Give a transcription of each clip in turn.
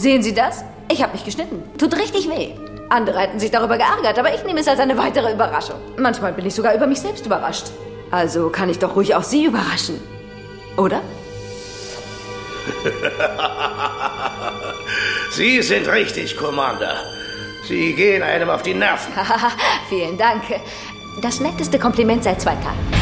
Sehen Sie das? Ich habe mich geschnitten. Tut richtig weh. Andere hätten sich darüber geärgert, aber ich nehme es als eine weitere Überraschung. Manchmal bin ich sogar über mich selbst überrascht. Also kann ich doch ruhig auch Sie überraschen. Oder? Sie sind richtig, Commander. Sie gehen einem auf die Nerven. Vielen Dank. Das netteste Kompliment seit zwei Tagen.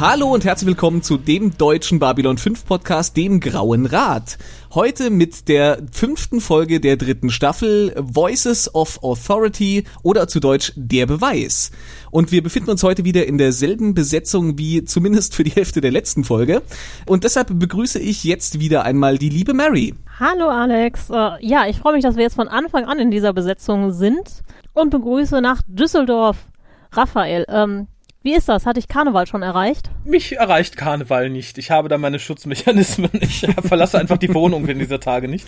Hallo und herzlich willkommen zu dem deutschen Babylon 5 Podcast, dem Grauen Rat. Heute mit der fünften Folge der dritten Staffel Voices of Authority oder zu Deutsch Der Beweis. Und wir befinden uns heute wieder in derselben Besetzung wie zumindest für die Hälfte der letzten Folge. Und deshalb begrüße ich jetzt wieder einmal die liebe Mary. Hallo Alex. Äh, ja, ich freue mich, dass wir jetzt von Anfang an in dieser Besetzung sind und begrüße nach Düsseldorf Raphael. Ähm, wie ist das? Hatte ich Karneval schon erreicht? Mich erreicht Karneval nicht. Ich habe da meine Schutzmechanismen. Ich verlasse einfach die Wohnung in dieser Tage nicht.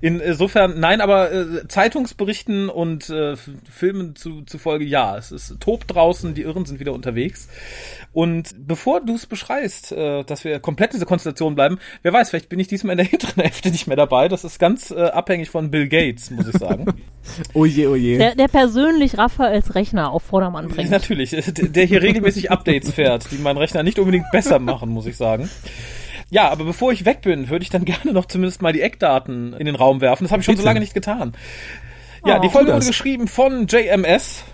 Insofern, nein, aber äh, Zeitungsberichten und äh, Filmen zu, zufolge ja. Es ist tobt draußen, die Irren sind wieder unterwegs. Und bevor du es beschreist, äh, dass wir komplett diese Konstellation bleiben, wer weiß, vielleicht bin ich diesmal in der hinteren Hälfte nicht mehr dabei. Das ist ganz äh, abhängig von Bill Gates, muss ich sagen. oje, oje. Der, der persönlich Raphaels Rechner auf Vordermann bringt. Natürlich, der hier regelmäßig Updates fährt, die meinen Rechner nicht unbedingt besser machen, muss ich sagen. Ja, aber bevor ich weg bin, würde ich dann gerne noch zumindest mal die Eckdaten in den Raum werfen. Das habe ich schon Bitte. so lange nicht getan. Ja, oh, die Folge wurde geschrieben von JMS,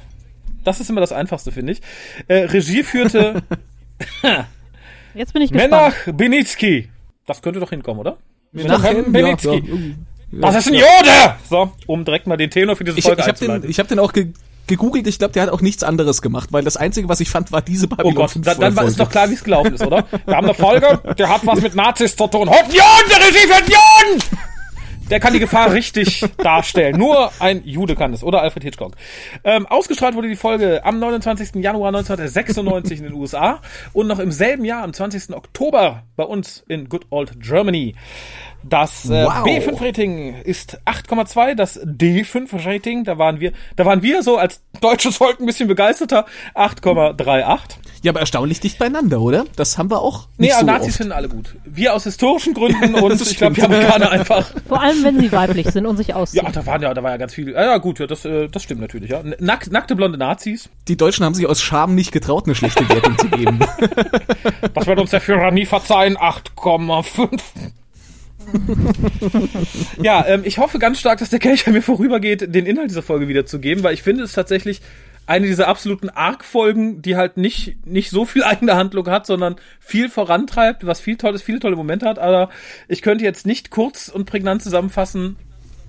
das ist immer das Einfachste, finde ich. Äh, Regie führte Jetzt bin ich gespannt. Menach Benitzki. Das könnte doch hinkommen, oder? Menachem Benitzki. Ja, ja. Das ist ein Jode! So, um direkt mal den Tenor für diese Folge ich, ich hab den, Ich habe den auch ge gegoogelt, ich glaube, der hat auch nichts anderes gemacht, weil das Einzige, was ich fand, war diese Babylon Oh Gott, dann, dann war es doch klar, wie es gelaufen ist, oder? Wir haben eine Folge, der hat was mit Nazis zu tun. Juden, der Regie für Juden! Der kann die Gefahr richtig darstellen. Nur ein Jude kann es. Oder Alfred Hitchcock. Ähm, ausgestrahlt wurde die Folge am 29. Januar 1996 in den USA und noch im selben Jahr, am 20. Oktober, bei uns in Good Old Germany. Das äh, wow. B5-Rating ist 8,2, das D5-Rating, da waren wir, da waren wir so als deutsches Volk ein bisschen begeisterter, 8,38. Ja, aber erstaunlich dicht beieinander, oder? Das haben wir auch nicht nee, so Nazis oft. finden alle gut. Wir aus historischen Gründen und ich glaube, die Amerikaner einfach. Vor allem, wenn sie weiblich sind und sich ausziehen. Ja, da waren ja, da war ja ganz viel. Ja, gut, ja, das, äh, das stimmt natürlich, ja. Nack, nackte blonde Nazis. Die Deutschen haben sich aus Scham nicht getraut, eine schlechte Wertung zu geben. Das wird uns der Führer nie verzeihen. 8,5. Ja, ähm, ich hoffe ganz stark, dass der Kelch an mir vorübergeht, den Inhalt dieser Folge wiederzugeben, weil ich finde es tatsächlich eine dieser absoluten Arc-Folgen, die halt nicht, nicht so viel eigene Handlung hat, sondern viel vorantreibt, was viel tolles, viele tolle Momente hat, aber ich könnte jetzt nicht kurz und prägnant zusammenfassen,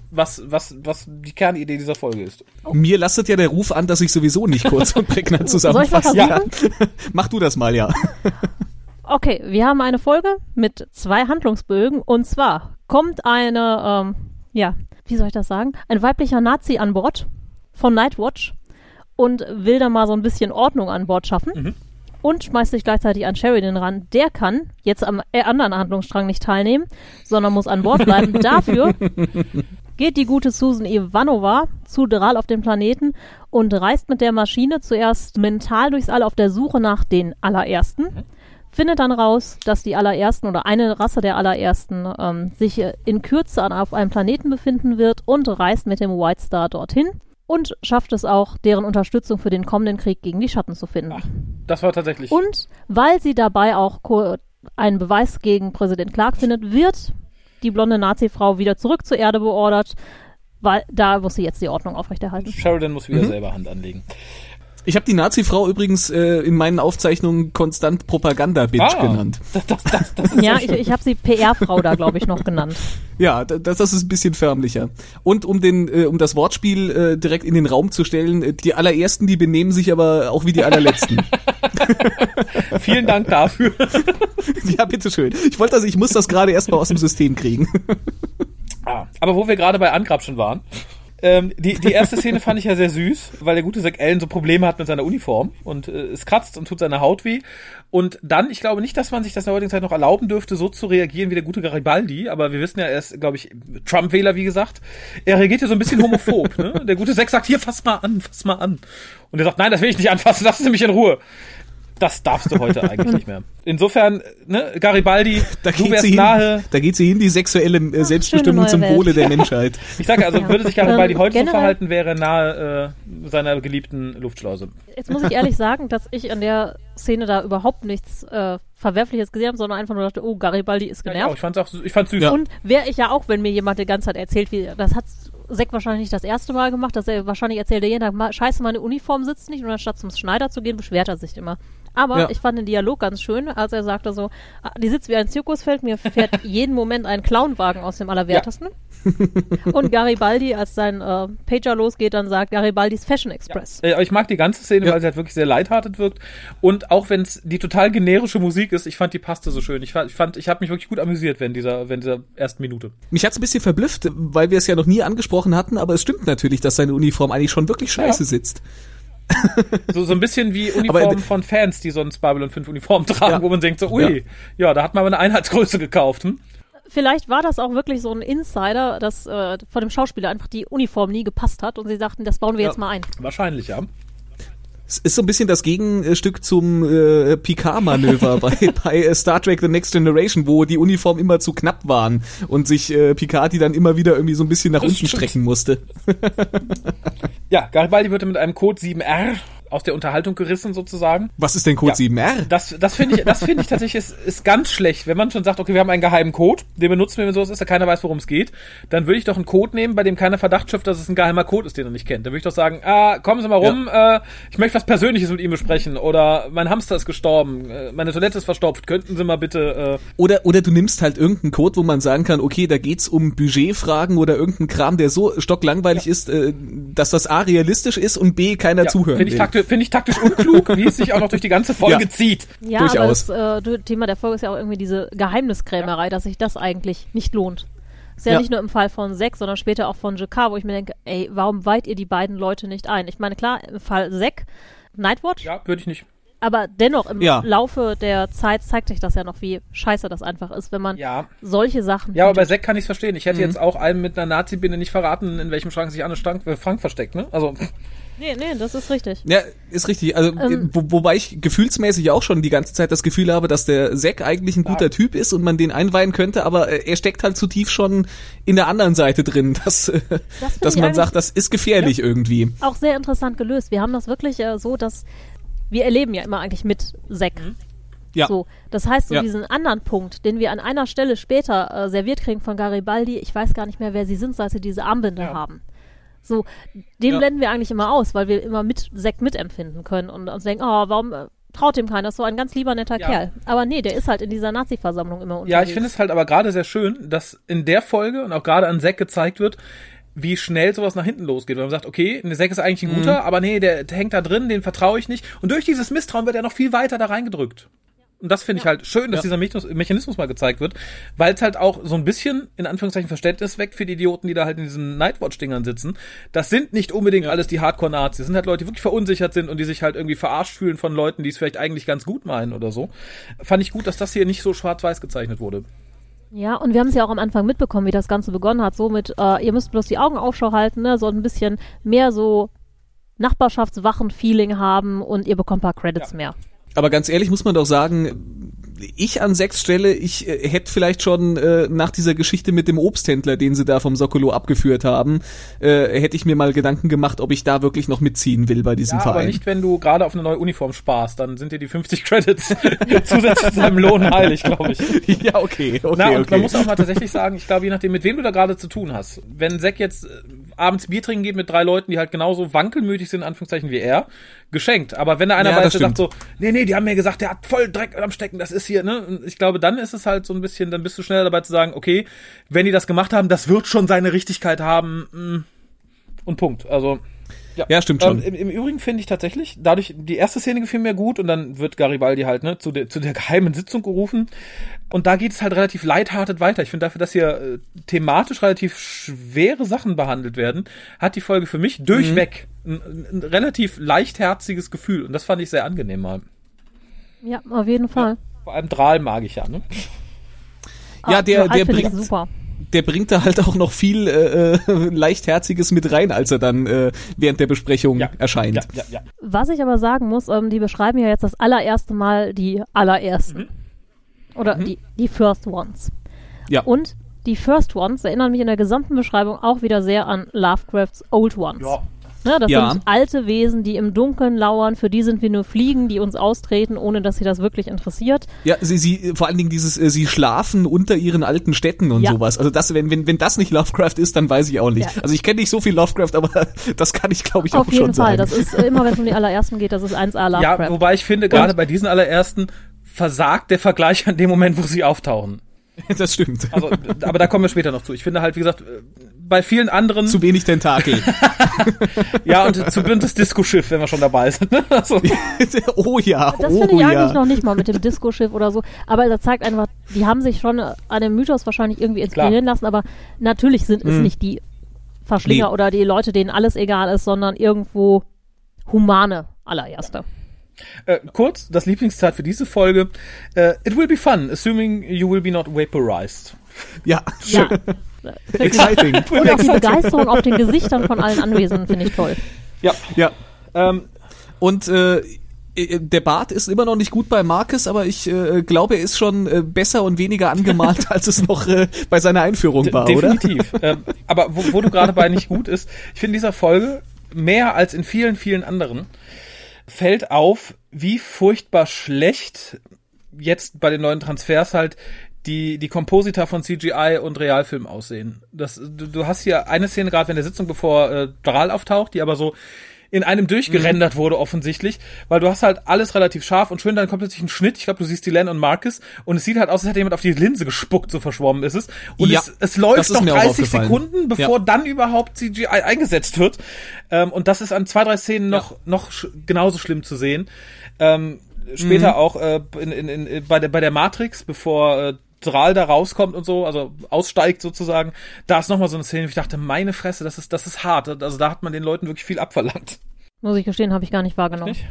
was, was, was die Kernidee dieser Folge ist. Mir lastet ja der Ruf an, dass ich sowieso nicht kurz und prägnant zusammenfassen ja. Mach du das mal, ja. Okay, wir haben eine Folge mit zwei Handlungsbögen und zwar kommt eine, ähm, ja, wie soll ich das sagen? Ein weiblicher Nazi an Bord von Nightwatch und will da mal so ein bisschen Ordnung an Bord schaffen. Mhm. Und schmeißt sich gleichzeitig an Sheridan ran. Der kann jetzt am äh, anderen Handlungsstrang nicht teilnehmen, sondern muss an Bord bleiben. Dafür geht die gute Susan Ivanova zu Dral auf den Planeten und reist mit der Maschine zuerst mental durchs All auf der Suche nach den allerersten. Findet dann raus, dass die allerersten oder eine Rasse der allerersten ähm, sich in Kürze auf einem Planeten befinden wird und reist mit dem White Star dorthin und schafft es auch, deren Unterstützung für den kommenden Krieg gegen die Schatten zu finden. Ach, das war tatsächlich. Und weil sie dabei auch einen Beweis gegen Präsident Clark findet, wird die blonde Nazi-Frau wieder zurück zur Erde beordert, weil da muss sie jetzt die Ordnung aufrechterhalten. Sheridan muss wieder mhm. selber Hand anlegen. Ich habe die Nazi-Frau übrigens äh, in meinen Aufzeichnungen konstant Propaganda-Bitch ah, genannt. Das, das, das, das ist ja, ich, ich habe sie PR-Frau da, glaube ich, noch genannt. Ja, das, das ist ein bisschen förmlicher. Und um den, äh, um das Wortspiel äh, direkt in den Raum zu stellen, äh, die allerersten, die benehmen sich aber auch wie die allerletzten. Vielen Dank dafür. ja, bitteschön. Ich wollte also, ich muss das gerade erstmal aus dem System kriegen. ah, aber wo wir gerade bei Angrab schon waren. Ähm, die, die erste Szene fand ich ja sehr süß, weil der gute Zack Allen so Probleme hat mit seiner Uniform und äh, es kratzt und tut seine Haut weh. Und dann, ich glaube nicht, dass man sich das in der heutigen Zeit noch erlauben dürfte, so zu reagieren wie der gute Garibaldi, aber wir wissen ja, er ist, glaube ich, Trump-Wähler, wie gesagt. Er reagiert ja so ein bisschen homophob. ne? Der gute Zack sagt, hier, fass mal an, fass mal an. Und er sagt, nein, das will ich nicht anfassen, lass es mich in Ruhe. Das darfst du heute eigentlich nicht mehr. Insofern, ne, Garibaldi, Da du geht, wärst sie hin, nahe. da geht sie hin, die sexuelle äh, Selbstbestimmung zum Welt. Wohle der Menschheit. Ich sage also, würde sich Garibaldi Ähm, heute so generell- verhalten, wäre er nahe äh, seiner geliebten Luftschleuse. Jetzt muss ich ehrlich sagen, dass ich an der Szene da überhaupt nichts äh, Verwerfliches gesehen habe, sondern einfach nur dachte, oh, Garibaldi ist Ja, ich, genervt. fand's auch, ich fand's süß. Ja. Und wäre ich ja auch, wenn mir jemand die ganze Zeit erzählt, wie das hat Zack wahrscheinlich nicht das erste Mal gemacht, dass er wahrscheinlich erzählt er jeden Tag, "Ma- scheiße, meine Uniform sitzt nicht und anstatt zum Schneider zu gehen, beschwert er sich immer. Aber Ja. ich fand den Dialog ganz schön, als er sagte so, "Ah, die sitzt wie ein Zirkusfeld, mir fährt jeden Moment ein Clownwagen aus dem Allerwertesten. und Garibaldi, als sein äh, Pager losgeht, dann sagt Garibaldis Fashion Express. Äh, aber ich mag die ganze Szene, Ja. weil sie halt wirklich sehr lighthearted wirkt. Und auch wenn es die total generische Musik ist, ich fand die passte so schön. Ich fand, ich, fand, ich habe mich wirklich gut amüsiert während dieser, während dieser ersten Minute. Mich hat's ein bisschen verblüfft, weil wir es ja noch nie angesprochen hatten, aber es stimmt natürlich, dass seine Uniform eigentlich schon wirklich scheiße Ja. sitzt. So, so ein bisschen wie Uniformen von Fans, die sonst Babylon 5 Uniformen tragen, Ja. wo man denkt so, ui, ja. da hat man aber eine Einheitsgröße gekauft. Hm? Vielleicht war das auch wirklich so ein Insider, dass äh, von dem Schauspieler einfach die Uniform nie gepasst hat und sie sagten, das bauen wir Ja. jetzt mal ein. Wahrscheinlich, ja. Es ist so ein bisschen das Gegenstück zum äh, Picard-Manöver bei, bei äh, Star Trek The Next Generation, wo die Uniformen immer zu knapp waren und sich äh, Picard die dann immer wieder irgendwie so ein bisschen nach Das unten stimmt. strecken musste. Ja, Garibaldi wird mit einem Code 7R aus der Unterhaltung gerissen sozusagen. Was ist denn Code Ja. 7R? Das, das finde ich, das finde ich tatsächlich ist, ist ganz schlecht. Wenn man schon sagt, okay, wir haben einen geheimen Code, den benutzen wir, wenn sowas ist, da keiner weiß, worum es geht, dann würde ich doch einen Code nehmen, bei dem keiner Verdacht schöpft, dass es ein geheimer Code ist, den er nicht kennt. Dann würde ich doch sagen, ah, kommen Sie mal rum, äh, ich möchte was Persönliches mit ihm besprechen oder mein Hamster ist gestorben, äh, meine Toilette ist verstopft, könnten Sie mal bitte, äh, Oder, oder du nimmst halt irgendeinen Code, wo man sagen kann, okay, da geht's um Budgetfragen oder irgendeinen Kram, der so stocklangweilig ist, äh, dass das A realistisch ist und B keiner ja, zuhören will. Finde ich taktisch unklug, wie es sich auch noch durch die ganze Folge Ja. zieht. Ja, Durchaus. aber das äh, Thema der Folge ist ja auch irgendwie diese Geheimniskrämerei, dass sich das eigentlich nicht lohnt. Ist ja, Ja. nicht nur im Fall von Zack, sondern später auch von Jakar, wo ich mir denke, ey, warum weiht ihr die beiden Leute nicht ein? Ich meine, klar, im Fall Zack, Nightwatch, Ja, würde ich nicht. Aber dennoch im Ja. Laufe der Zeit zeigt sich das ja noch, wie scheiße das einfach ist, wenn man Ja. solche Sachen Ja, aber bei. Zack kann ich es verstehen. Ich hätte jetzt auch einem mit einer Nazi-Binde nicht verraten, in welchem Schrank sich Anne Stank, äh, Frank versteckt, ne? Also, Nee, nee, das ist richtig. Ja, ist richtig. Also, Ähm. wo, wobei ich gefühlsmäßig auch schon die ganze Zeit das Gefühl habe, dass der Zack eigentlich ein guter Typ ist und man den einweihen könnte, aber äh, er steckt halt zu tief schon in der anderen Seite drin, dass, äh, find dass man sagt, das ist gefährlich irgendwie. Auch sehr interessant gelöst. Wir haben das wirklich äh, so, dass wir erleben ja immer eigentlich mit Zack. Ja. So, das heißt, so Ja. diesen anderen Punkt, den wir an einer Stelle später äh, serviert kriegen von Garibaldi, ich weiß gar nicht mehr, wer sie sind, seit sie diese Armbinde Ja. haben. So, den Ja. blenden wir eigentlich immer aus, weil wir immer mit Zack mitempfinden können und uns denken, oh, warum äh, traut dem keiner? Das ist so ein ganz lieber, netter Ja. Kerl. Aber nee, der ist halt in dieser Nazi-Versammlung immer unterwegs. Ja, ich finde es halt aber gerade sehr schön, dass in der Folge und auch gerade an Zack gezeigt wird, wie schnell sowas nach hinten losgeht. Weil man sagt, okay, der Zack ist eigentlich ein guter, aber nee, der, der hängt da drin, den vertraue ich nicht. Und durch dieses Misstrauen wird er noch viel weiter da reingedrückt. Und das finde ich halt schön, dass Ja. dieser Mechanismus, Mechanismus mal gezeigt wird, weil es halt auch so ein bisschen, in Anführungszeichen, Verständnis weckt für die Idioten, die da halt in diesen Nightwatch-Dingern sitzen. Das sind nicht unbedingt alles die Hardcore-Nazis. Das sind halt Leute, die wirklich verunsichert sind und die sich halt irgendwie verarscht fühlen von Leuten, die es vielleicht eigentlich ganz gut meinen oder so. Fand ich gut, dass das hier nicht so schwarz-weiß gezeichnet wurde. Ja, und wir haben es ja auch am Anfang mitbekommen, wie das Ganze begonnen hat. So mit, äh, ihr müsst bloß die Augen Ausschau halten, ne? so ein bisschen mehr so Nachbarschaftswachen-Feeling haben und ihr bekommt ein paar Credits Ja. mehr. Aber ganz ehrlich muss man doch sagen, ich an sechs Stelle, ich äh, hätte vielleicht schon äh, nach dieser Geschichte mit dem Obsthändler, den sie da vom Sokolo abgeführt haben, äh, hätte ich mir mal Gedanken gemacht, ob ich da wirklich noch mitziehen will bei diesem Ja, aber Verein. nicht, wenn du gerade auf eine neue Uniform sparst, dann sind dir die 50 Credits zusätzlich zu deinem Lohn heilig, glaube ich. ja, okay, okay, Na, und okay. man muss auch mal tatsächlich sagen, ich glaube, je nachdem, mit wem du da gerade zu tun hast. Wenn Zack jetzt äh, abends Bier trinken geht mit drei Leuten, die halt genauso wankelmütig sind, in Anführungszeichen, wie er, geschenkt. Aber wenn da einer Ja, der sagt so, nee, nee, die haben mir gesagt, der hat voll Dreck am Stecken, das ist hier, ne? Und ich glaube, dann ist es halt so ein bisschen, dann bist du schneller dabei zu sagen, okay, wenn die das gemacht haben, das wird schon seine Richtigkeit haben, mh, Und Punkt. Also Ja, stimmt schon. Ähm, im, Im Übrigen finde ich tatsächlich, dadurch, die erste Szene gefiel mir gut und dann wird Garibaldi halt ne, zu, der, zu der geheimen Sitzung gerufen. Und da geht es halt relativ lighthearted weiter. Ich finde dafür, dass hier äh, thematisch relativ schwere Sachen behandelt werden, hat die Folge für mich durchweg ein, ein relativ leichtherziges Gefühl. Und das fand ich sehr angenehm mal. Ja, auf jeden Fall. Vor allem Drahl mag ich ja, ne? Ja, der- der bringt- super. der bringt da halt auch noch viel äh, äh, leichtherziges mit rein, als er dann äh, während der Besprechung erscheint. Ja, ja, ja. Was ich aber sagen muss, ähm, die beschreiben ja jetzt das allererste Mal die allerersten. Oder die, die First Ones. Ja. Und die First Ones erinnern mich in der gesamten Beschreibung auch wieder sehr an Lovecrafts Old Ones. Ja. Ne, das Ja. sind alte Wesen, die im Dunkeln lauern, für die sind wir nur Fliegen, die uns austreten, ohne dass sie das wirklich interessiert. Ja, sie, sie, vor allen Dingen dieses, äh, sie schlafen unter ihren alten Städten und Ja. sowas. Also das, wenn, wenn, wenn das nicht Lovecraft ist, dann weiß ich auch nicht. Ja. Also ich kenne nicht so viel Lovecraft, aber das kann ich, glaube ich, auch Auf jeden schon Fall. sagen. Das ist äh, immer, wenn es um die allerersten geht, das ist 1A Lovecraft. ja, wobei ich finde, gerade bei diesen allerersten versagt der Vergleich an dem Moment, wo sie auftauchen. das stimmt. Also, aber da kommen wir später noch zu. Ich finde halt, wie gesagt, äh, bei vielen anderen, Zu wenig Tentakel. ja, und zu das Disco-Schiff, wenn wir schon dabei sind. ne? Also, oh ja, Das oh finde ich ja. eigentlich noch nicht mal mit dem Disco-Schiff oder so. Aber das zeigt einfach, die haben sich schon an dem Mythos wahrscheinlich irgendwie inspirieren lassen. Aber natürlich sind es nicht die Verschlinger Nee. oder die Leute, denen alles egal ist, sondern irgendwo humane allererste. äh, kurz, das Lieblingszeit für diese Folge. Äh, It will be fun, assuming you will be not vaporized. Ja, Ja. Exciting. Und auch die Begeisterung auf den Gesichtern von allen Anwesenden finde ich toll. Ja. ja. Ähm, Und äh, äh, der Bart ist immer noch nicht gut bei Marcus, aber ich äh, glaube, er ist schon äh, besser und weniger angemalt, als es noch äh, bei seiner Einführung war, oder? definitiv. ähm, aber wo, wo du gerade bei nicht gut ist, ich finde dieser Folge mehr als in vielen, vielen anderen fällt auf, wie furchtbar schlecht jetzt bei den neuen Transfers halt die, die Komposita von CGI und Realfilm aussehen. Das, du, du hast hier eine Szene gerade in der Sitzung, bevor äh, Dral auftaucht, die aber so in einem durchgerendert wurde offensichtlich, weil du hast halt alles relativ scharf und schön, dann kommt plötzlich ein Schnitt, ich glaube, du siehst die Len und Marcus und es sieht halt aus, als hätte jemand auf die Linse gespuckt, so verschwommen ist es. Und Ja, es, es läuft noch mir auch 30 aufgefallen. Sekunden, bevor Ja. dann überhaupt CGI eingesetzt wird. Ähm, und das ist an zwei, drei Szenen noch, noch sch genauso schlimm zu sehen. Ähm, später Mhm. auch äh, in, in, in, bei, der, bei der Matrix, bevor äh, Drahl da rauskommt und so, also aussteigt sozusagen, da ist nochmal so eine Szene, wo ich dachte, meine Fresse, das ist, das ist hart. Also da hat man den Leuten wirklich viel abverlangt. Muss ich gestehen, habe ich gar nicht wahrgenommen. Nicht?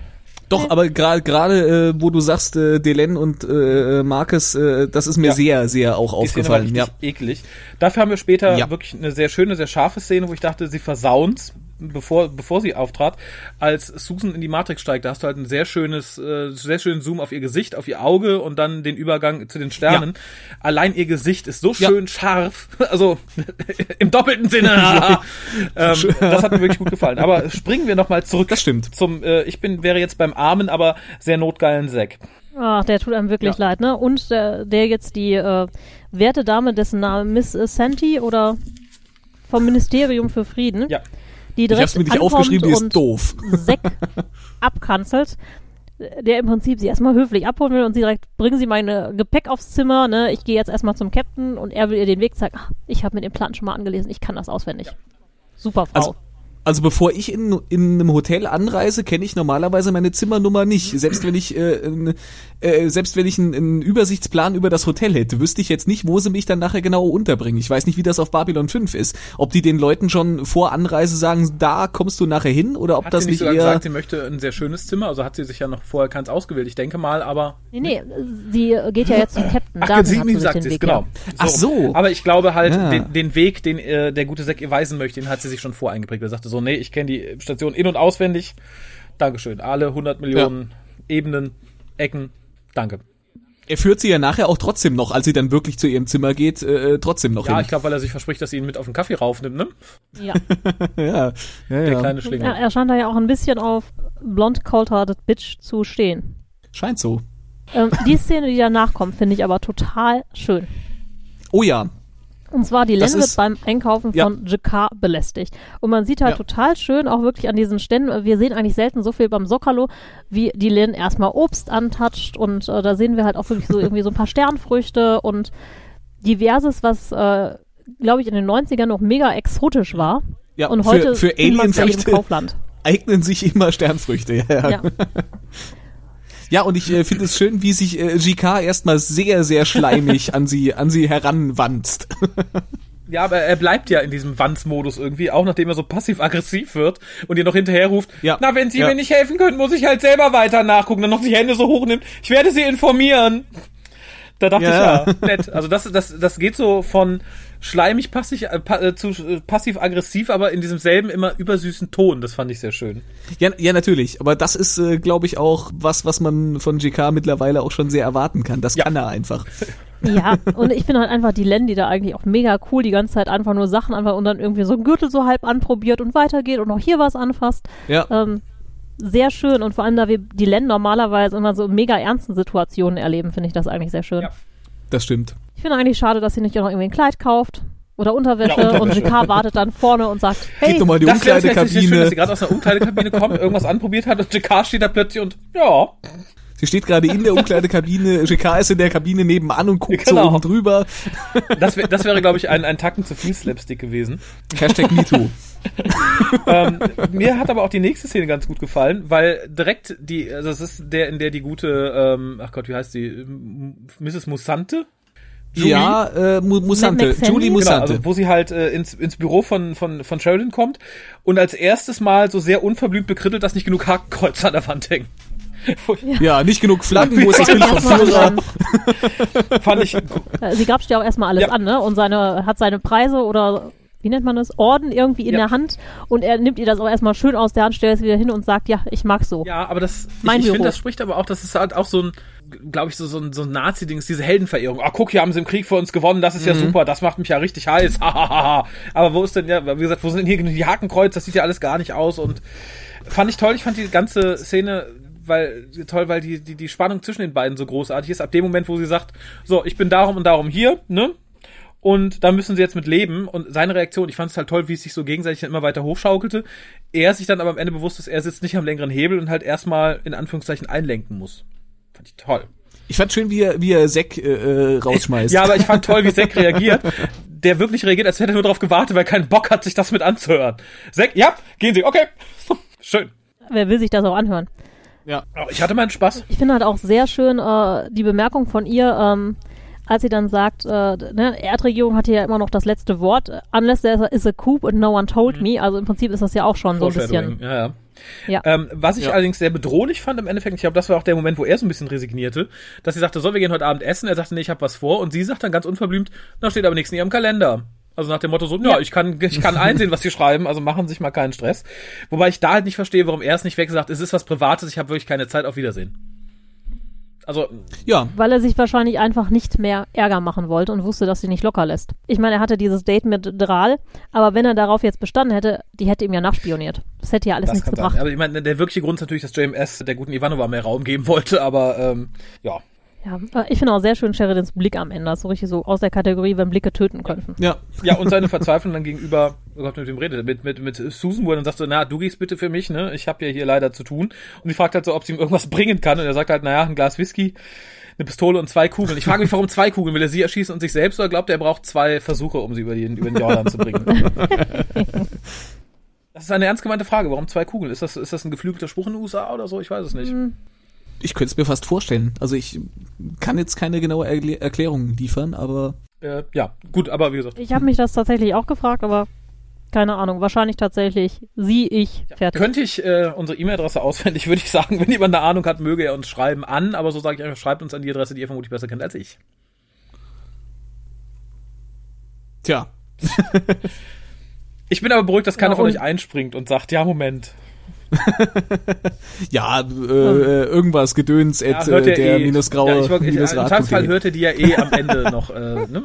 Doch, aber gerade gerade äh, wo du sagst, äh, Delen und äh, Marcus, äh, das ist mir Ja. sehr, sehr auch Die Szene war aufgefallen. Ja. eklig. Dafür haben wir später Ja. wirklich eine sehr schöne, sehr scharfe Szene, wo ich dachte, sie versauen's, bevor, bevor sie auftrat. Als Susan in die Matrix steigt, da hast du halt ein sehr schönes, äh, sehr schönen Zoom auf ihr Gesicht, auf ihr Auge und dann den Übergang zu den Sternen. Allein ihr Gesicht ist so Ja. schön scharf, also im doppelten Sinne. ähm, das hat mir wirklich gut gefallen. Aber springen wir nochmal zurück Das stimmt. zum, äh, ich bin, wäre jetzt beim armen, aber sehr notgeilen Zack. Ach, der tut einem wirklich Ja. leid, ne? Und der, der jetzt die äh, werte Dame, dessen Name Miss Santi oder vom Ministerium für Frieden, Ja. Die Ich direkt hab's mir nicht aufgeschrieben, die ist doof. Zack abkanzelt, der im Prinzip sie erstmal höflich abholen will und sie direkt, bringen Sie mein äh, Gepäck aufs Zimmer, ne? Ich gehe jetzt erstmal zum Captain und er will ihr den Weg zeigen. Ach, ich habe mir den Plan schon mal angelesen, ich kann das auswendig. Super Frau. Also, also bevor ich in, in einem Hotel anreise, kenne ich normalerweise meine Zimmernummer nicht. Selbst wenn ich äh, n- äh, selbst wenn ich einen, einen Übersichtsplan über das Hotel hätte, wüsste ich jetzt nicht, wo sie mich dann nachher genau unterbringen. Ich weiß nicht, wie das auf Babylon 5 ist. Ob die den Leuten schon vor Anreise sagen, da kommst du nachher hin oder ob Hat das sie nicht nicht sogar eher gesagt, sie möchte ein sehr schönes Zimmer, also hat sie sich ja noch vorher keins ausgewählt, ich denke mal, aber nee, nee, sie geht ja jetzt zum Captain. Ach, sie, hat sich sagt den sie genau. ja. Ach so. Aber ich glaube halt, Ja. den, den Weg, den äh, der gute Zack ihr weisen möchte, den hat sie sich schon voreingeprägt. Er sagte so, nee, ich kenne die Station in- und auswendig. Dankeschön. Alle 100 Millionen Ebenen, Ecken. Danke. er führt sie ja nachher auch trotzdem noch, als sie dann wirklich zu ihrem Zimmer geht, äh, trotzdem noch Ja, hin. ich glaube, weil er sich verspricht, dass sie ihn mit auf den Kaffee raufnimmt, ne? Ja. ja, ja, Der ja. kleine Er, Schlingel. er scheint da ja auch ein bisschen auf Blond Cold-Hearted Bitch zu stehen. Scheint so. Ähm, die Szene, die danach kommt, finde ich aber total schön. Oh ja, Und zwar, die Len wird beim Einkaufen Ja. von Jakar belästigt. Und man sieht halt Ja. total schön, auch wirklich an diesen Ständen, wir sehen eigentlich selten so viel beim Sockerlo, wie die Len erstmal Obst antatscht und äh, da sehen wir halt auch wirklich so irgendwie so ein paar Sternfrüchte und diverses, was, äh, glaube ich, in den 90ern noch mega exotisch war. Ja, Und für- heute für jedem Alienfrüchte. Kaufland. eignen sich immer Sternfrüchte. Ja, ja. Ja. und ich äh, finde es schön, wie sich äh, GK erstmal sehr, sehr schleimig an sie, an sie heranwanzt. Ja, aber er bleibt ja in diesem Wanz-Modus irgendwie, auch nachdem er so passiv-aggressiv wird und ihr noch hinterher ruft, Ja. na, wenn Sie Ja. mir nicht helfen können, muss ich halt selber weiter nachgucken, dann noch die Hände so hochnimmt, ich werde Sie informieren. Da dachte Ja. ich, ja, nett. Also das, das, das geht so von schleimig passiv, äh, pa, äh, zu äh, passiv-aggressiv, aber in diesem selben immer übersüßen Ton. Das fand ich sehr schön. ja, ja, natürlich. Aber das ist, äh, glaube ich, auch was, was man von GK mittlerweile auch schon sehr erwarten kann. Das Ja. kann er einfach. Ja, und ich finde halt einfach die Len, die da eigentlich auch mega cool die ganze Zeit einfach nur Sachen einfach und dann irgendwie so einen Gürtel so halb anprobiert und weitergeht und auch hier was anfasst. Ja. Ähm, sehr schön und vor allem, da wir die Len normalerweise immer so in mega ernsten Situationen erleben, finde ich das eigentlich sehr schön. Ja. Das stimmt. Ich finde eigentlich schade, dass sie nicht auch noch irgendwie ein Kleid kauft oder Unterwäsche, Ja, Unterwäsche. und JK wartet dann vorne und sagt, hey, Geht nochmal die das wäre vielleicht sehr schön, dass Umkleidekabine. sie gerade aus der Umkleidekabine kommt, irgendwas anprobiert hat und JK steht da plötzlich und ja, Sie steht gerade in der Umkleidekabine, GK ist in der Kabine nebenan und guckt Genau. so oben drüber. das, wär, das wäre, glaube ich, ein, ein Tacken zu viel Slapstick gewesen. Hashtag MeToo. ähm, mir hat aber auch die nächste Szene ganz gut gefallen, weil direkt die, also das ist der, in der die gute, ähm, ach Gott, wie heißt die, Mrs. Musante? Julie? Ja, äh, Mu- Musante. Julie Genau, Musante. also wo sie halt äh, ins, ins Büro von, von, von Sheridan kommt und als erstes Mal so sehr unverblümt bekrittelt, dass nicht genug Hakenkreuze an der Wand hängen. Ja, nicht genug Flaggen, wo ist das Bild erstmal Führer? an, Fand ich, sie grapscht ja auch erstmal alles Ja. an, ne? Und seine, hat seine Preise oder wie nennt man das? Orden irgendwie in Ja. der Hand und er nimmt ihr das auch erstmal schön aus der Hand, stellt es wieder hin und sagt, ja, ich mag's so. ja, aber das, Mein ich, ich finde, das spricht aber auch, das ist halt auch so ein, glaube ich, so, so ein, so ein Nazi-Ding, ist diese Heldenverehrung. Ah, guck, hier haben sie im Krieg für uns gewonnen, das ist ja super, das macht mich ja richtig heiß, hahaha. aber wo ist denn, ja, wie gesagt, wo sind denn hier die Hakenkreuz, das sieht ja alles gar nicht aus und fand ich toll, ich fand die ganze Szene weil toll, weil die, die, die Spannung zwischen den beiden so großartig ist. Ab dem Moment, wo sie sagt, so, ich bin darum und darum hier, ne? Und da müssen sie jetzt mit leben. Und seine Reaktion, ich fand es halt toll, wie es sich so gegenseitig immer weiter hochschaukelte. Er sich dann aber am Ende bewusst ist, er sitzt nicht am längeren Hebel und halt erstmal in Anführungszeichen einlenken muss. Fand ich toll. Ich fand schön, wie er, wie er Zack äh, äh, rausschmeißt. Ja, aber ich fand toll, wie Zack reagiert. Der wirklich reagiert, als hätte er nur darauf gewartet, weil keinen Bock hat, sich das mit anzuhören. Zack, ja, gehen Sie, okay. Schön. Wer will sich das auch anhören? Ja. Oh, Ich hatte meinen Spaß. Ich finde halt auch sehr schön äh, die Bemerkung von ihr, ähm, als sie dann sagt, äh, ne, Erdregierung hat hier ja immer noch das letzte Wort, unless there is a coup and no one told me. Also im Prinzip ist das ja auch schon so ein bisschen. Ja, ja. Ja. Ähm, was ich Ja. allerdings sehr bedrohlich fand im Endeffekt, ich glaube, das war auch der Moment, wo er so ein bisschen resignierte, dass sie sagte, so, wir gehen heute Abend essen. Er sagte, nee, ich habe was vor. Und sie sagt dann ganz unverblümt, na, steht aber nichts in ihrem Kalender. Also nach dem Motto so, ja, Ja. ich kann, ich kann einsehen, was sie schreiben, also machen Sie sich mal keinen Stress. Wobei ich da halt nicht verstehe, warum er es nicht wegsagt, es ist was Privates, ich habe wirklich keine Zeit, auf Wiedersehen. Also, ja, Weil er sich wahrscheinlich einfach nicht mehr Ärger machen wollte und wusste, dass sie nicht locker lässt. Ich meine, er hatte dieses Date mit Dral, aber wenn er darauf jetzt bestanden hätte, die hätte ihm ja nachspioniert. Das hätte ja alles das nichts kann sein. gebracht. Aber ich meine, der wirkliche Grund ist natürlich, dass JMS der guten Ivanova mehr Raum geben wollte, aber ähm, ja. Ja, ich finde auch sehr schön Sheridans Blick am Ende. Das ist so richtig so aus der Kategorie, wenn Blicke töten könnten. ja. Ja, und seine Verzweiflung dann gegenüber, oh Gott, mit wem redet, mit, mit, mit Susan, wo er dann sagt so, na, du gehst bitte für mich, ne, ich habe ja hier leider zu tun. Und die fragt halt so, ob sie ihm irgendwas bringen kann. Und er sagt halt, naja, ein Glas Whisky, eine Pistole und zwei Kugeln. Ich frage mich, warum zwei Kugeln? Will er sie erschießen und sich selbst oder glaubt er, er braucht zwei Versuche, um sie über den, über den Jordan zu bringen? Das ist eine ernst gemeinte Frage. Warum zwei Kugeln? Ist das, ist das ein geflügelter Spruch in den USA oder so? Ich weiß es nicht. Ich könnte es mir fast vorstellen. Also ich kann jetzt keine genaue Erkl Erklärung liefern, aber Äh, ja, gut, aber wie gesagt. Ich habe mich das tatsächlich auch gefragt, aber keine Ahnung. Wahrscheinlich tatsächlich sie, ich, fertig. Könnte ich äh, unsere E-Mail-Adresse auswendig, würde ich sagen, wenn jemand eine Ahnung hat, möge er uns schreiben an, aber so sage ich einfach, schreibt uns an die Adresse, die ihr vermutlich besser kennt als ich. tja. Ich bin aber beruhigt, dass keiner Ja, von euch einspringt und sagt, ja, Moment. Ja, äh, äh, irgendwas Gedöns Ja, at äh, der eh. minusgraue ja, ich, wollt- ich, Im. Zweifelsfall hört ihr die ja eh am Ende noch. Äh, ne?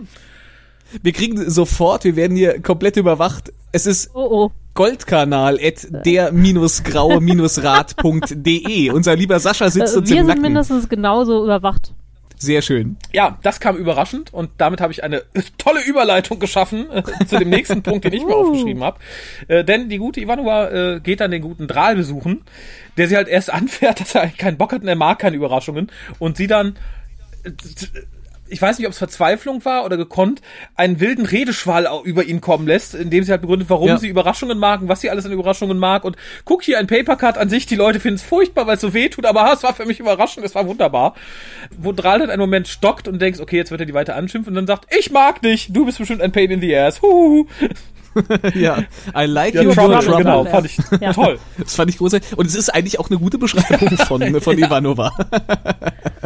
Wir kriegen sofort, wir werden hier komplett überwacht. Es ist Oh, oh. Goldkanal at der graue rad.de. Unser lieber Sascha sitzt Äh, uns wir im sind Nacken. mindestens genauso überwacht. Sehr schön. Ja, das kam überraschend und damit habe ich eine tolle Überleitung geschaffen äh, zu dem nächsten Punkt, den ich mir Uh. aufgeschrieben habe. Äh, denn die gute Ivanova äh, geht dann den guten Drahl besuchen, der sie halt erst anfährt, dass er eigentlich keinen Bock hat und er mag keine Überraschungen. Und sie dann äh, ich weiß nicht, ob es Verzweiflung war oder gekonnt, einen wilden Redeschwall über ihn kommen lässt, indem sie halt begründet, warum Ja. sie Überraschungen mag und was sie alles an Überraschungen mag. Und guck hier ein Papercut an sich, die Leute finden es furchtbar, weil es so weh tut, aber ha, es war für mich überraschend, es war wunderbar. Wo Dral dann einen Moment stockt und denkst, okay, jetzt wird er die weiter anschimpfen und dann sagt, ich mag dich, du bist bestimmt ein Pain in the ass. Huhuhu. ja, I like Ja, you, Trouble, trouble. genau, fand ich Ja. toll. Das fand ich großartig. Und es ist eigentlich auch eine gute Beschreibung von, von Ivanova.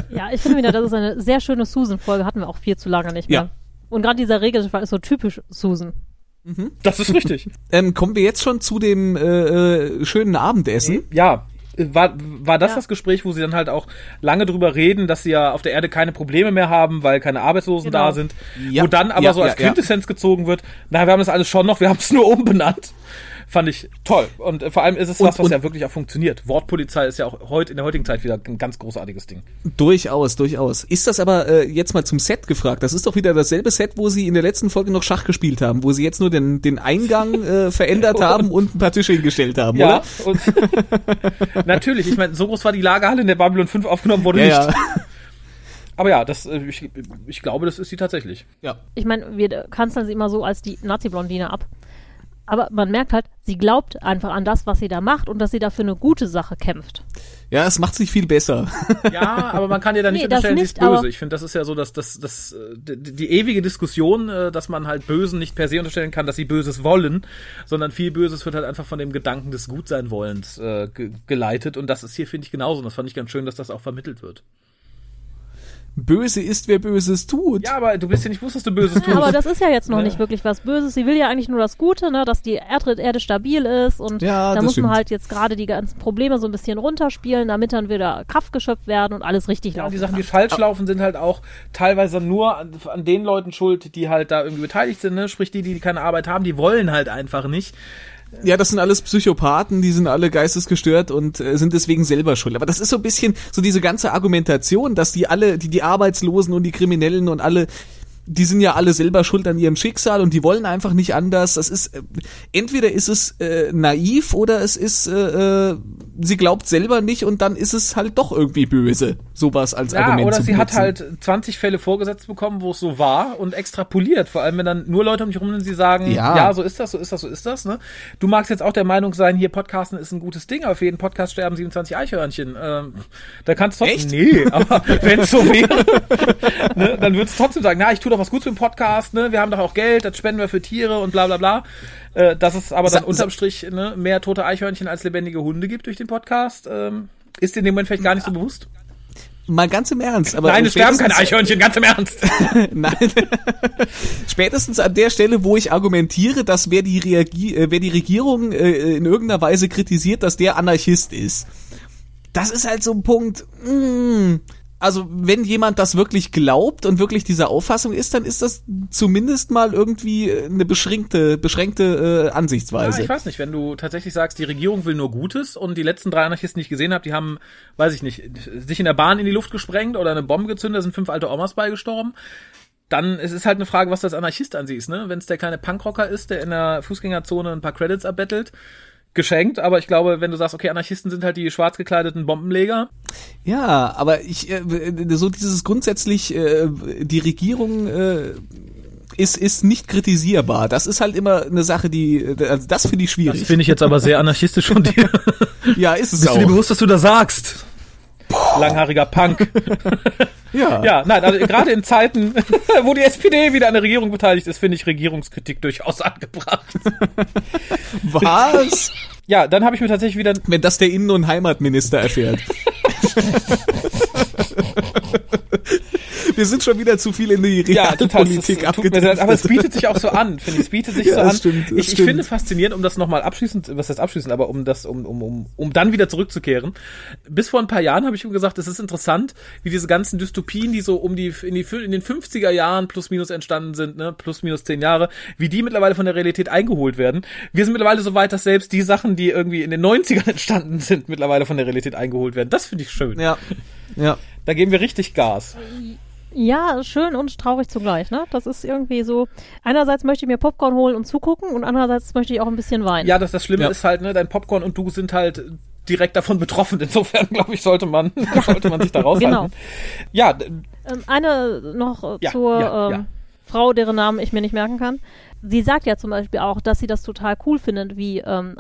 Ja, ich finde wieder, das ist eine sehr schöne Susan-Folge, hatten wir auch viel zu lange nicht mehr. Ja. Und gerade dieser Regelfall ist so typisch Susan. Das ist richtig. Ähm, kommen wir jetzt schon zu dem äh, äh, schönen Abendessen. Ja. War, war das Ja. das Gespräch, wo sie dann halt auch lange drüber reden, dass sie ja auf der Erde keine Probleme mehr haben, weil keine Arbeitslosen Genau. da sind? Ja. Wo dann aber Ja, so als ja, ja. Quintessenz gezogen wird, na, wir haben das alles schon noch, wir haben es nur umbenannt. Fand ich toll. Und äh, vor allem ist es Und- was, was und- ja wirklich auch funktioniert. Wortpolizei ist ja auch heute in der heutigen Zeit wieder ein ganz großartiges Ding. Durchaus, durchaus. Ist das aber äh, jetzt mal zum Set gefragt? Das ist doch wieder dasselbe Set, wo sie in der letzten Folge noch Schach gespielt haben, wo sie jetzt nur den, den Eingang äh, verändert haben und ein paar Tische hingestellt haben, Ja, oder? und natürlich, ich meine, so groß war die Lagerhalle, in der Babylon 5 aufgenommen wurde Ja, nicht. ja. Aber ja, das, äh, ich, ich glaube, das ist sie tatsächlich. ja. Ich meine, wir kanzeln sie immer so als die Nazi-Blondine ab. Aber man merkt halt, sie glaubt einfach an das, was sie da macht und dass sie dafür eine gute Sache kämpft. Ja, es macht sich viel besser. Ja, aber man kann ihr da nicht Nee, unterstellen, sie ist nicht, böse. Ich finde, das ist ja so, dass das, das, äh, die, die ewige Diskussion, äh, dass man halt Bösen nicht per se unterstellen kann, dass sie Böses wollen, sondern viel Böses wird halt einfach von dem Gedanken des Gutseinwollens äh, ge geleitet. Und das ist hier, finde ich, genauso. Und das fand ich ganz schön, dass das auch vermittelt wird. Böse ist, wer Böses tut. Ja, aber du bist ja nicht wusst, dass du Böses tust. Aber das ist ja jetzt noch Ja. nicht wirklich was Böses. Sie will ja eigentlich nur das Gute, ne, dass die Erde, Erde stabil ist und Ja, da muss stimmt. man halt jetzt gerade die ganzen Probleme so ein bisschen runterspielen, damit dann wieder Kraft geschöpft werden und alles richtig Ja, und laufen die Sachen, kann. die falsch laufen, sind halt auch teilweise nur an, an den Leuten schuld, die halt da irgendwie beteiligt sind, ne? Sprich, die, die keine Arbeit haben, die wollen halt einfach nicht. Ja, das sind alles Psychopathen, die sind alle geistesgestört und äh, sind deswegen selber schuld. Aber das ist so ein bisschen so diese ganze Argumentation, dass die alle, die, die Arbeitslosen und die Kriminellen und alle, die sind ja alle selber schuld an ihrem Schicksal und die wollen einfach nicht anders. Das ist, äh, entweder ist es äh, naiv oder es ist, äh, äh, sie glaubt selber nicht und dann ist es halt doch irgendwie böse, sowas als Ja, Argument oder sie hat benutzen. halt 20 Fälle vorgesetzt bekommen, wo es so war und extrapoliert. Vor allem, wenn dann nur Leute um dich rum sind, die sagen, Ja. ja. so ist das, so ist das, so ist das. Ne? Du magst jetzt auch der Meinung sein, hier Podcasten ist ein gutes Ding, aber für jeden Podcast sterben 27 Eichhörnchen. Ähm, da kannst du Echt? Nee, aber wenn es so wäre, ne, dann würdest du trotzdem sagen, na, ich tue doch was Gutes für den Podcast, ne? wir haben doch auch Geld, das spenden wir für Tiere und bla bla bla. Äh, dass es aber dann unterm Strich ne, mehr tote Eichhörnchen als lebendige Hunde gibt durch den Podcast, ähm, ist dir in dem Moment vielleicht gar nicht so bewusst. Mal ganz im Ernst. Aber Nein, es sterben keine Eichhörnchen, ganz im Ernst. Nein. Spätestens an der Stelle, wo ich argumentiere, dass wer die, Reagi äh, wer die Regierung äh, in irgendeiner Weise kritisiert, dass der Anarchist ist. Das ist halt so ein Punkt. Mh, also wenn jemand das wirklich glaubt und wirklich dieser Auffassung ist, dann ist das zumindest mal irgendwie äh, eine beschränkte, beschränkte äh, Ja, Ansichtsweise. ich weiß nicht, wenn du tatsächlich sagst, die Regierung will nur Gutes und die letzten drei Anarchisten, die ich gesehen habe, die haben, weiß ich nicht, sich in der Bahn in die Luft gesprengt oder eine Bombe gezündet, da sind fünf alte Omas beigestorben. Dann es ist halt eine Frage, was du als Anarchist ansiehst, ne? Wenn es der kleine Punkrocker ist, der in der Fußgängerzone ein paar Credits erbettelt, geschenkt, aber ich glaube, wenn du sagst, okay, Anarchisten sind halt die schwarz gekleideten Bombenleger, Ja, aber ich äh, so dieses grundsätzlich äh, die Regierung äh, ist ist nicht kritisierbar. Das ist halt immer eine Sache, die also das finde ich schwierig. finde ich jetzt aber sehr anarchistisch von dir. ja, ist es Bist du dir auch. bewusst, was du da sagst? Langhaariger Punk. Ja. Ja, nein, also gerade in Zeiten, wo die SPD wieder an der Regierung beteiligt ist, finde ich Regierungskritik durchaus angebracht. Was? Ja, dann habe ich mir tatsächlich wieder Wenn das der Innen- und Heimatminister erfährt. Wir sind schon wieder zu viel in die ja, reale total, Politik es tut mir sehr, leid, aber es abgedriftet. bietet sich auch so an, finde ich. Es bietet sich Ja, so an. stimmt, ich, ich finde faszinierend, um das nochmal abschließend, was heißt abschließend, aber um das, um, um, um, um dann wieder zurückzukehren. Bis vor ein paar Jahren habe ich ihm gesagt, es ist interessant, wie diese ganzen Dystopien, die so um die, in die, in den 50er Jahren plus minus entstanden sind, ne, plus minus zehn Jahre, wie die mittlerweile von der Realität eingeholt werden. Wir sind mittlerweile so weit, dass selbst die Sachen, die irgendwie in den 90ern entstanden sind, mittlerweile von der Realität eingeholt werden. Das finde ich schön. Ja. Ja. Da geben wir richtig Gas. Ja, schön und traurig zugleich, ne? Das ist irgendwie so. Einerseits möchte ich mir Popcorn holen und zugucken und andererseits möchte ich auch ein bisschen weinen. Ja, das, das Schlimme Ja. ist halt, ne, dein Popcorn und du sind halt direkt davon betroffen. Insofern, glaube ich, sollte man, sollte man sich da raushalten. Genau. Ja, Ähm, eine noch Ja, zur ja, ähm, ja. Frau, deren Namen ich mir nicht merken kann. Sie sagt ja zum Beispiel auch, dass sie das total cool findet, wie ähm,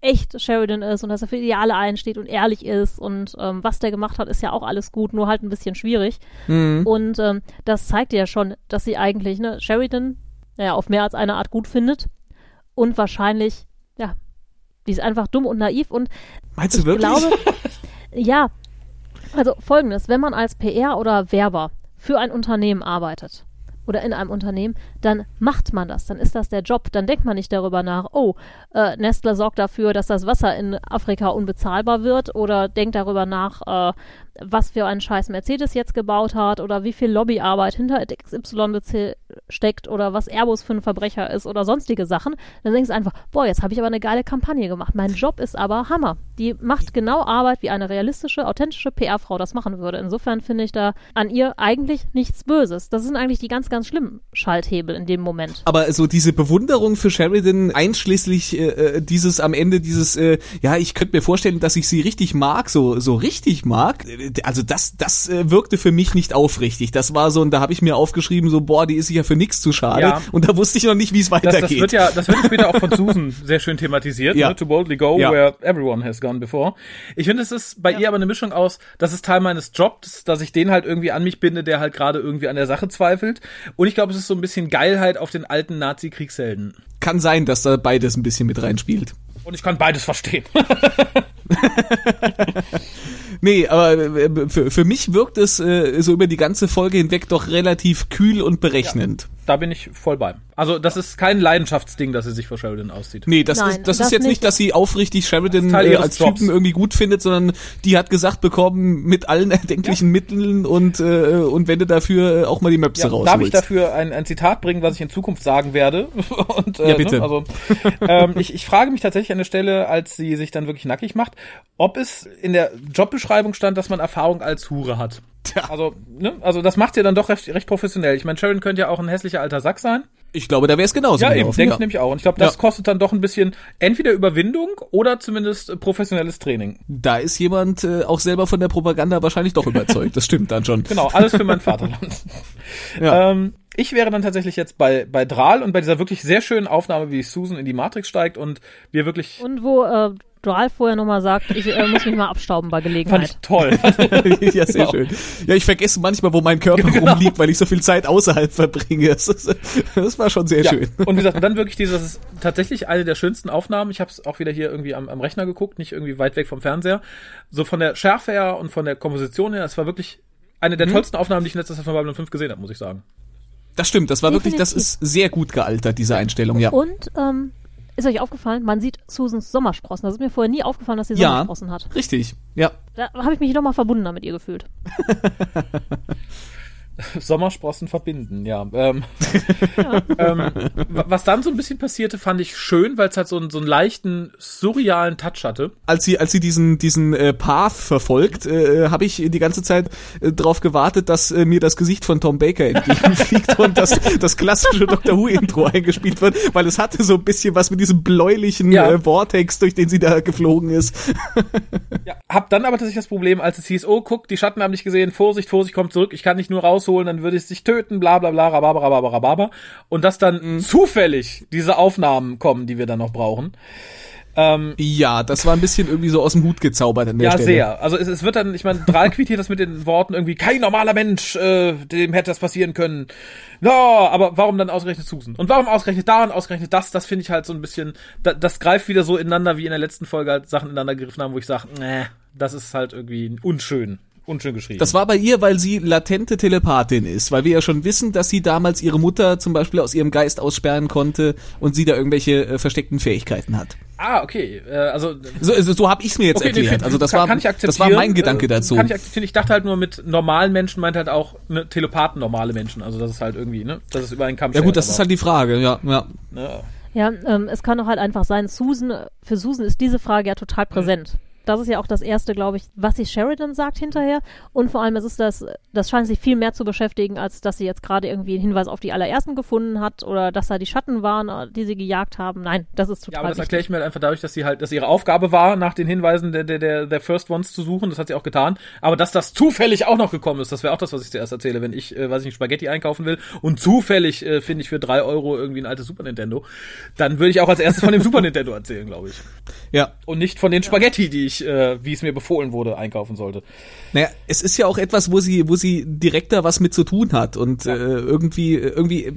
echt Sheridan ist und dass er für Ideale einsteht und ehrlich ist und ähm, was der gemacht hat, ist ja auch alles gut, nur halt ein bisschen schwierig. Und ähm, das zeigt ja schon, dass sie eigentlich ne, Sheridan ja, auf mehr als eine Art gut findet und wahrscheinlich, ja, die ist einfach dumm und naiv und Meinst du ich wirklich? glaube, ja, also folgendes, wenn man als PR oder Werber für ein Unternehmen arbeitet oder in einem Unternehmen, dann macht man das, dann ist das der Job, dann denkt man nicht darüber nach, oh, äh, Nestle sorgt dafür, dass das Wasser in Afrika unbezahlbar wird oder denkt darüber nach, äh, was für einen scheiß Mercedes jetzt gebaut hat oder wie viel Lobbyarbeit hinter XY steckt oder was Airbus für ein Verbrecher ist oder sonstige Sachen, dann denkst du einfach, boah, jetzt habe ich aber eine geile Kampagne gemacht. Mein Job ist aber Hammer. Die macht genau Arbeit, wie eine realistische, authentische PR-Frau das machen würde. Insofern finde ich da an ihr eigentlich nichts Böses. Das sind eigentlich die ganz, ganz schlimmen Schalthebel in dem Moment. Aber so diese Bewunderung für Sheridan, einschließlich äh, äh, dieses am Ende dieses, äh, ja, ich könnte mir vorstellen, dass ich sie richtig mag, so so richtig mag. Also das das äh, wirkte für mich nicht aufrichtig. Das war so, und da habe ich mir aufgeschrieben, so boah, die ist sich ja für nichts zu schade. Ja. Und da wusste ich noch nicht, wie es Das, weitergeht. das wird ja, das wird ja später auch von Susan sehr schön thematisiert. Ja. Ne? To boldly go Ja. where everyone has gone before. Ich finde, es ist bei ihr aber eine Mischung aus, das ist Teil meines Jobs, dass ich den halt irgendwie an mich binde, der halt gerade irgendwie an der Sache zweifelt. Und ich glaube, es ist so ein bisschen Geilheit auf den alten Nazi-Kriegshelden. Kann sein, dass da beides ein bisschen mit reinspielt. Und ich kann beides verstehen. Nee, aber äh, für, für mich wirkt es äh, so über die ganze Folge hinweg doch relativ kühl und berechnend. da bin ich voll bei. Also, das ist kein Leidenschaftsding, dass sie sich vor Sheridan auszieht. Nee, das Nein, ist das, das ist jetzt nicht, dass sie aufrichtig Sheridan äh, als Jobs. Typen irgendwie gut findet, sondern die hat gesagt bekommen mit allen erdenklichen Mitteln und äh, und wenn du dafür äh, auch mal die Möpse Ja, rausholst. darf ich dafür ein, ein Zitat bringen, was ich in Zukunft sagen werde? Und, äh, Ja, bitte. Ne, also, ähm, ich, ich frage mich tatsächlich an der Stelle, als sie sich dann wirklich nackig macht, ob es in der Jobbeschreibung stand, dass man Erfahrung als Hure hat. Tja. Also, ne, also das macht sie dann doch recht, recht professionell. Ich meine, Sharon könnte ja auch ein hässlicher alter Sack sein. Ich glaube, da wäre es genauso. Ja, eben, denke ich nämlich auch. Und ich glaube, das Ja. kostet dann doch ein bisschen entweder Überwindung oder zumindest professionelles Training. Da ist jemand äh, auch selber von der Propaganda wahrscheinlich doch überzeugt. Das stimmt dann schon. Genau, alles für mein Vaterland. Ja. ähm, ich wäre dann tatsächlich jetzt bei, bei Drahl und bei dieser wirklich sehr schönen Aufnahme, wie Susan in die Matrix steigt und wir wirklich. Und wo äh, Ralph vorher nochmal sagt, ich äh, muss mich mal abstauben bei Fand ich Gelegenheit. toll. ja, sehr Genau. schön. Ja, ich vergesse manchmal, wo mein Körper rumliegt, weil ich so viel Zeit außerhalb verbringe. Das, ist, das war schon sehr ja. schön. Und wie gesagt, dann wirklich dieses, das ist tatsächlich eine der schönsten Aufnahmen. Ich habe es auch wieder hier irgendwie am, am Rechner geguckt, nicht irgendwie weit weg vom Fernseher. So von der Schärfe her und von der Komposition her, es war wirklich eine der tollsten Aufnahmen, die ich in letzter Zeit von Babylon 5 gesehen habe, muss ich sagen. Das stimmt, das war wirklich, das Definitiv. ist sehr gut gealtert, diese Einstellung, ja. Und ähm, ist euch aufgefallen, man sieht Susans Sommersprossen. Das ist mir vorher nie aufgefallen, dass sie Ja. Sommersprossen hat. Richtig, ja. Da habe ich mich nochmal verbundener mit ihr gefühlt. Sommersprossen verbinden, ja. Ähm, ähm, wa- was dann so ein bisschen passierte, fand ich schön, weil es halt so einen, so einen leichten, surrealen Touch hatte. Als sie, als sie diesen, diesen äh, Path verfolgt, äh, habe ich die ganze Zeit äh, darauf gewartet, dass äh, mir das Gesicht von Tom Baker entgegenfliegt und dass das klassische Doctor Who-Intro eingespielt wird, weil es hatte so ein bisschen was mit diesem bläulichen Ja. äh, Vortex, durch den sie da geflogen ist. Ja, hab dann aber tatsächlich das Problem, als es hieß, oh, guck, die Schatten haben dich gesehen, Vorsicht, Vorsicht, kommt zurück, ich kann dich nur rausholen, dann würde es dich töten, bla bla bla, rababa, rababa, rababa. Und dass dann zufällig diese Aufnahmen kommen, die wir dann noch brauchen. Ähm, Ja, das war ein bisschen irgendwie so aus dem Hut gezaubert an der ja, Stelle. sehr. Also es, es wird dann, ich meine, Drahl quittiert das mit den Worten irgendwie, kein normaler Mensch, äh, dem hätte das passieren können. No, aber warum dann ausgerechnet Susan? Und warum ausgerechnet da und ausgerechnet das? Das finde ich halt so ein bisschen, da, das greift wieder so ineinander, wie in der letzten Folge halt Sachen ineinander gegriffen haben, wo ich sage, nee, das ist halt irgendwie unschön. Unschön geschrieben. Das war bei ihr, weil sie latente Telepathin ist, weil wir ja schon wissen, dass sie damals ihre Mutter zum Beispiel aus ihrem Geist aussperren konnte und sie da irgendwelche äh, versteckten Fähigkeiten hat. ah, okay. Äh, also So, also, so habe ich es mir jetzt Okay, nee, erklärt. find- Also das kann- war kann das war mein Gedanke Äh, dazu. Kann ich akzeptieren. Ich dachte halt nur mit normalen Menschen meint halt auch ne, Telepathen normale Menschen. Also das ist halt irgendwie, ne? Das ist über einen Kamm ja gut, das ist halt die Frage. Ja, ja. ne, Ja, ähm, es kann doch halt einfach sein, Susan, für Susan ist diese Frage ja total präsent. Das ist ja auch das Erste, glaube ich, was sie Sheridan sagt hinterher. Und vor allem, es ist das, das scheint sich viel mehr zu beschäftigen, als dass sie jetzt gerade irgendwie einen Hinweis auf die allerersten gefunden hat oder dass da die Schatten waren, die sie gejagt haben. Nein, das ist total Ja, aber das erkläre ich mir halt einfach dadurch, dass sie halt, dass ihre Aufgabe war, nach den Hinweisen der, der, der, der First Ones zu suchen. Das hat sie auch getan. Aber dass das zufällig auch noch gekommen ist, das wäre auch das, was ich zuerst erzähle, wenn ich, äh, weiß ich nicht, Spaghetti einkaufen will und zufällig äh, finde ich für drei Euro irgendwie ein altes Super Nintendo, dann würde ich auch als erstes von dem Super Nintendo erzählen, glaube ich. Ja. Und nicht von den Spaghetti, die ich, äh, wie es mir befohlen wurde, einkaufen sollte. Naja, es ist ja auch etwas, wo sie, wo sie direkter was mit zu tun hat und äh, irgendwie, irgendwie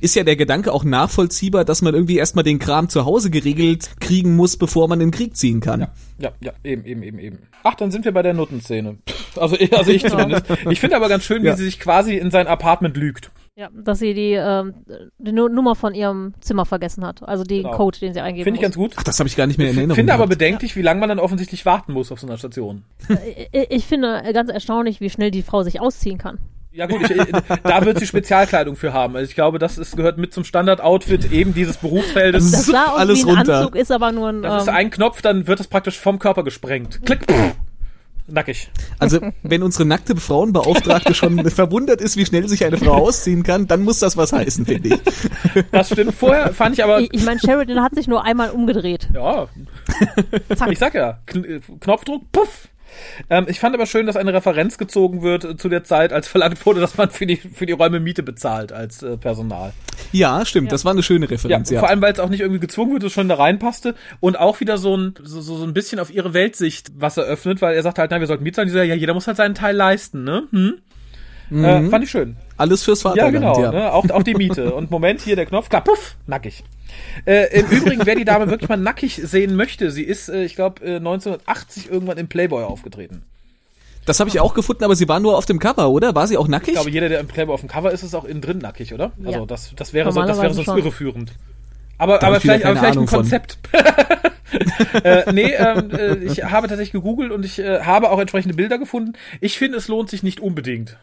ist ja der Gedanke auch nachvollziehbar, dass man irgendwie erstmal den Kram zu Hause geregelt kriegen muss, bevor man in den Krieg ziehen kann. Ja, ja, ja, eben, eben, eben, eben. Ach, dann sind wir bei der Nuttenszene. Also, also ich zumindest. Ich finde aber ganz schön, wie Ja. sie sich quasi in sein Apartment lügt. Ja, dass sie die, ähm, die Nu- Nummer von ihrem Zimmer vergessen hat. Also den Genau. Code, den sie eingeben Finde ich ganz muss. gut. Ach, das habe ich gar nicht mehr in Ich Erinnerung. finde aber bedenklich, wie lange man dann offensichtlich warten muss auf so einer Station. Ich, ich finde ganz erstaunlich, wie schnell die Frau sich ausziehen kann. Ja gut, ich, ich- da wird sie Spezialkleidung für haben. Also ich glaube, das ist, gehört mit zum Standard-Outfit eben dieses Berufsfeldes. Das sah aus Alles wie ein runter. Anzug, ist aber nur ein. Das ist ähm, ein Knopf, dann wird es praktisch vom Körper gesprengt. Klick. pff, Nackig. Also, wenn unsere nackte Frauenbeauftragte schon verwundert ist, wie schnell sich eine Frau ausziehen kann, dann muss das was heißen, finde ich. Das stimmt. Vorher fand ich aber... ich ich meine, Sheridan hat sich nur einmal umgedreht. Ja, Zack. ich sag ja, Kn äh, Knopfdruck, puff. Ähm, ich fand aber schön, dass eine Referenz gezogen wird äh, zu der Zeit, als verlangt wurde, dass man für die, für die Räume Miete bezahlt als äh, Personal. Ja, stimmt, das war eine schöne Ja, Referenz, ja. vor allem, weil es auch nicht irgendwie gezwungen wird, es schon da reinpasste und auch wieder so ein, so, so, so ein bisschen auf ihre Weltsicht was eröffnet, weil er sagt halt, nein, wir sollten Miete zahlen. Die sagt, ja, jeder muss halt seinen Teil leisten, ne? Hm? Äh, fand ich schön. Alles fürs Ja, Vaterland, genau, ja. Ne? Auch, auch die Miete. Und Moment, hier der Knopf, klar, puff, nackig. Äh, Im Übrigen, wer die Dame wirklich mal nackig sehen möchte, sie ist, äh, ich glaube, äh, 1980 irgendwann im Playboy aufgetreten. Das habe ich auch gefunden, aber sie war nur auf dem Cover, oder? War sie auch nackig? Ich glaube, jeder, der im Playboy auf dem Cover ist, ist auch innen drin nackig, oder? Also Ja. das, das wäre so, das wäre sonst schon. irreführend. Aber, Da aber vielleicht, aber vielleicht ein Ahnung. Konzept. äh, nee, ähm, äh, ich habe tatsächlich gegoogelt und ich äh, habe auch entsprechende Bilder gefunden. Ich finde, es lohnt sich nicht unbedingt.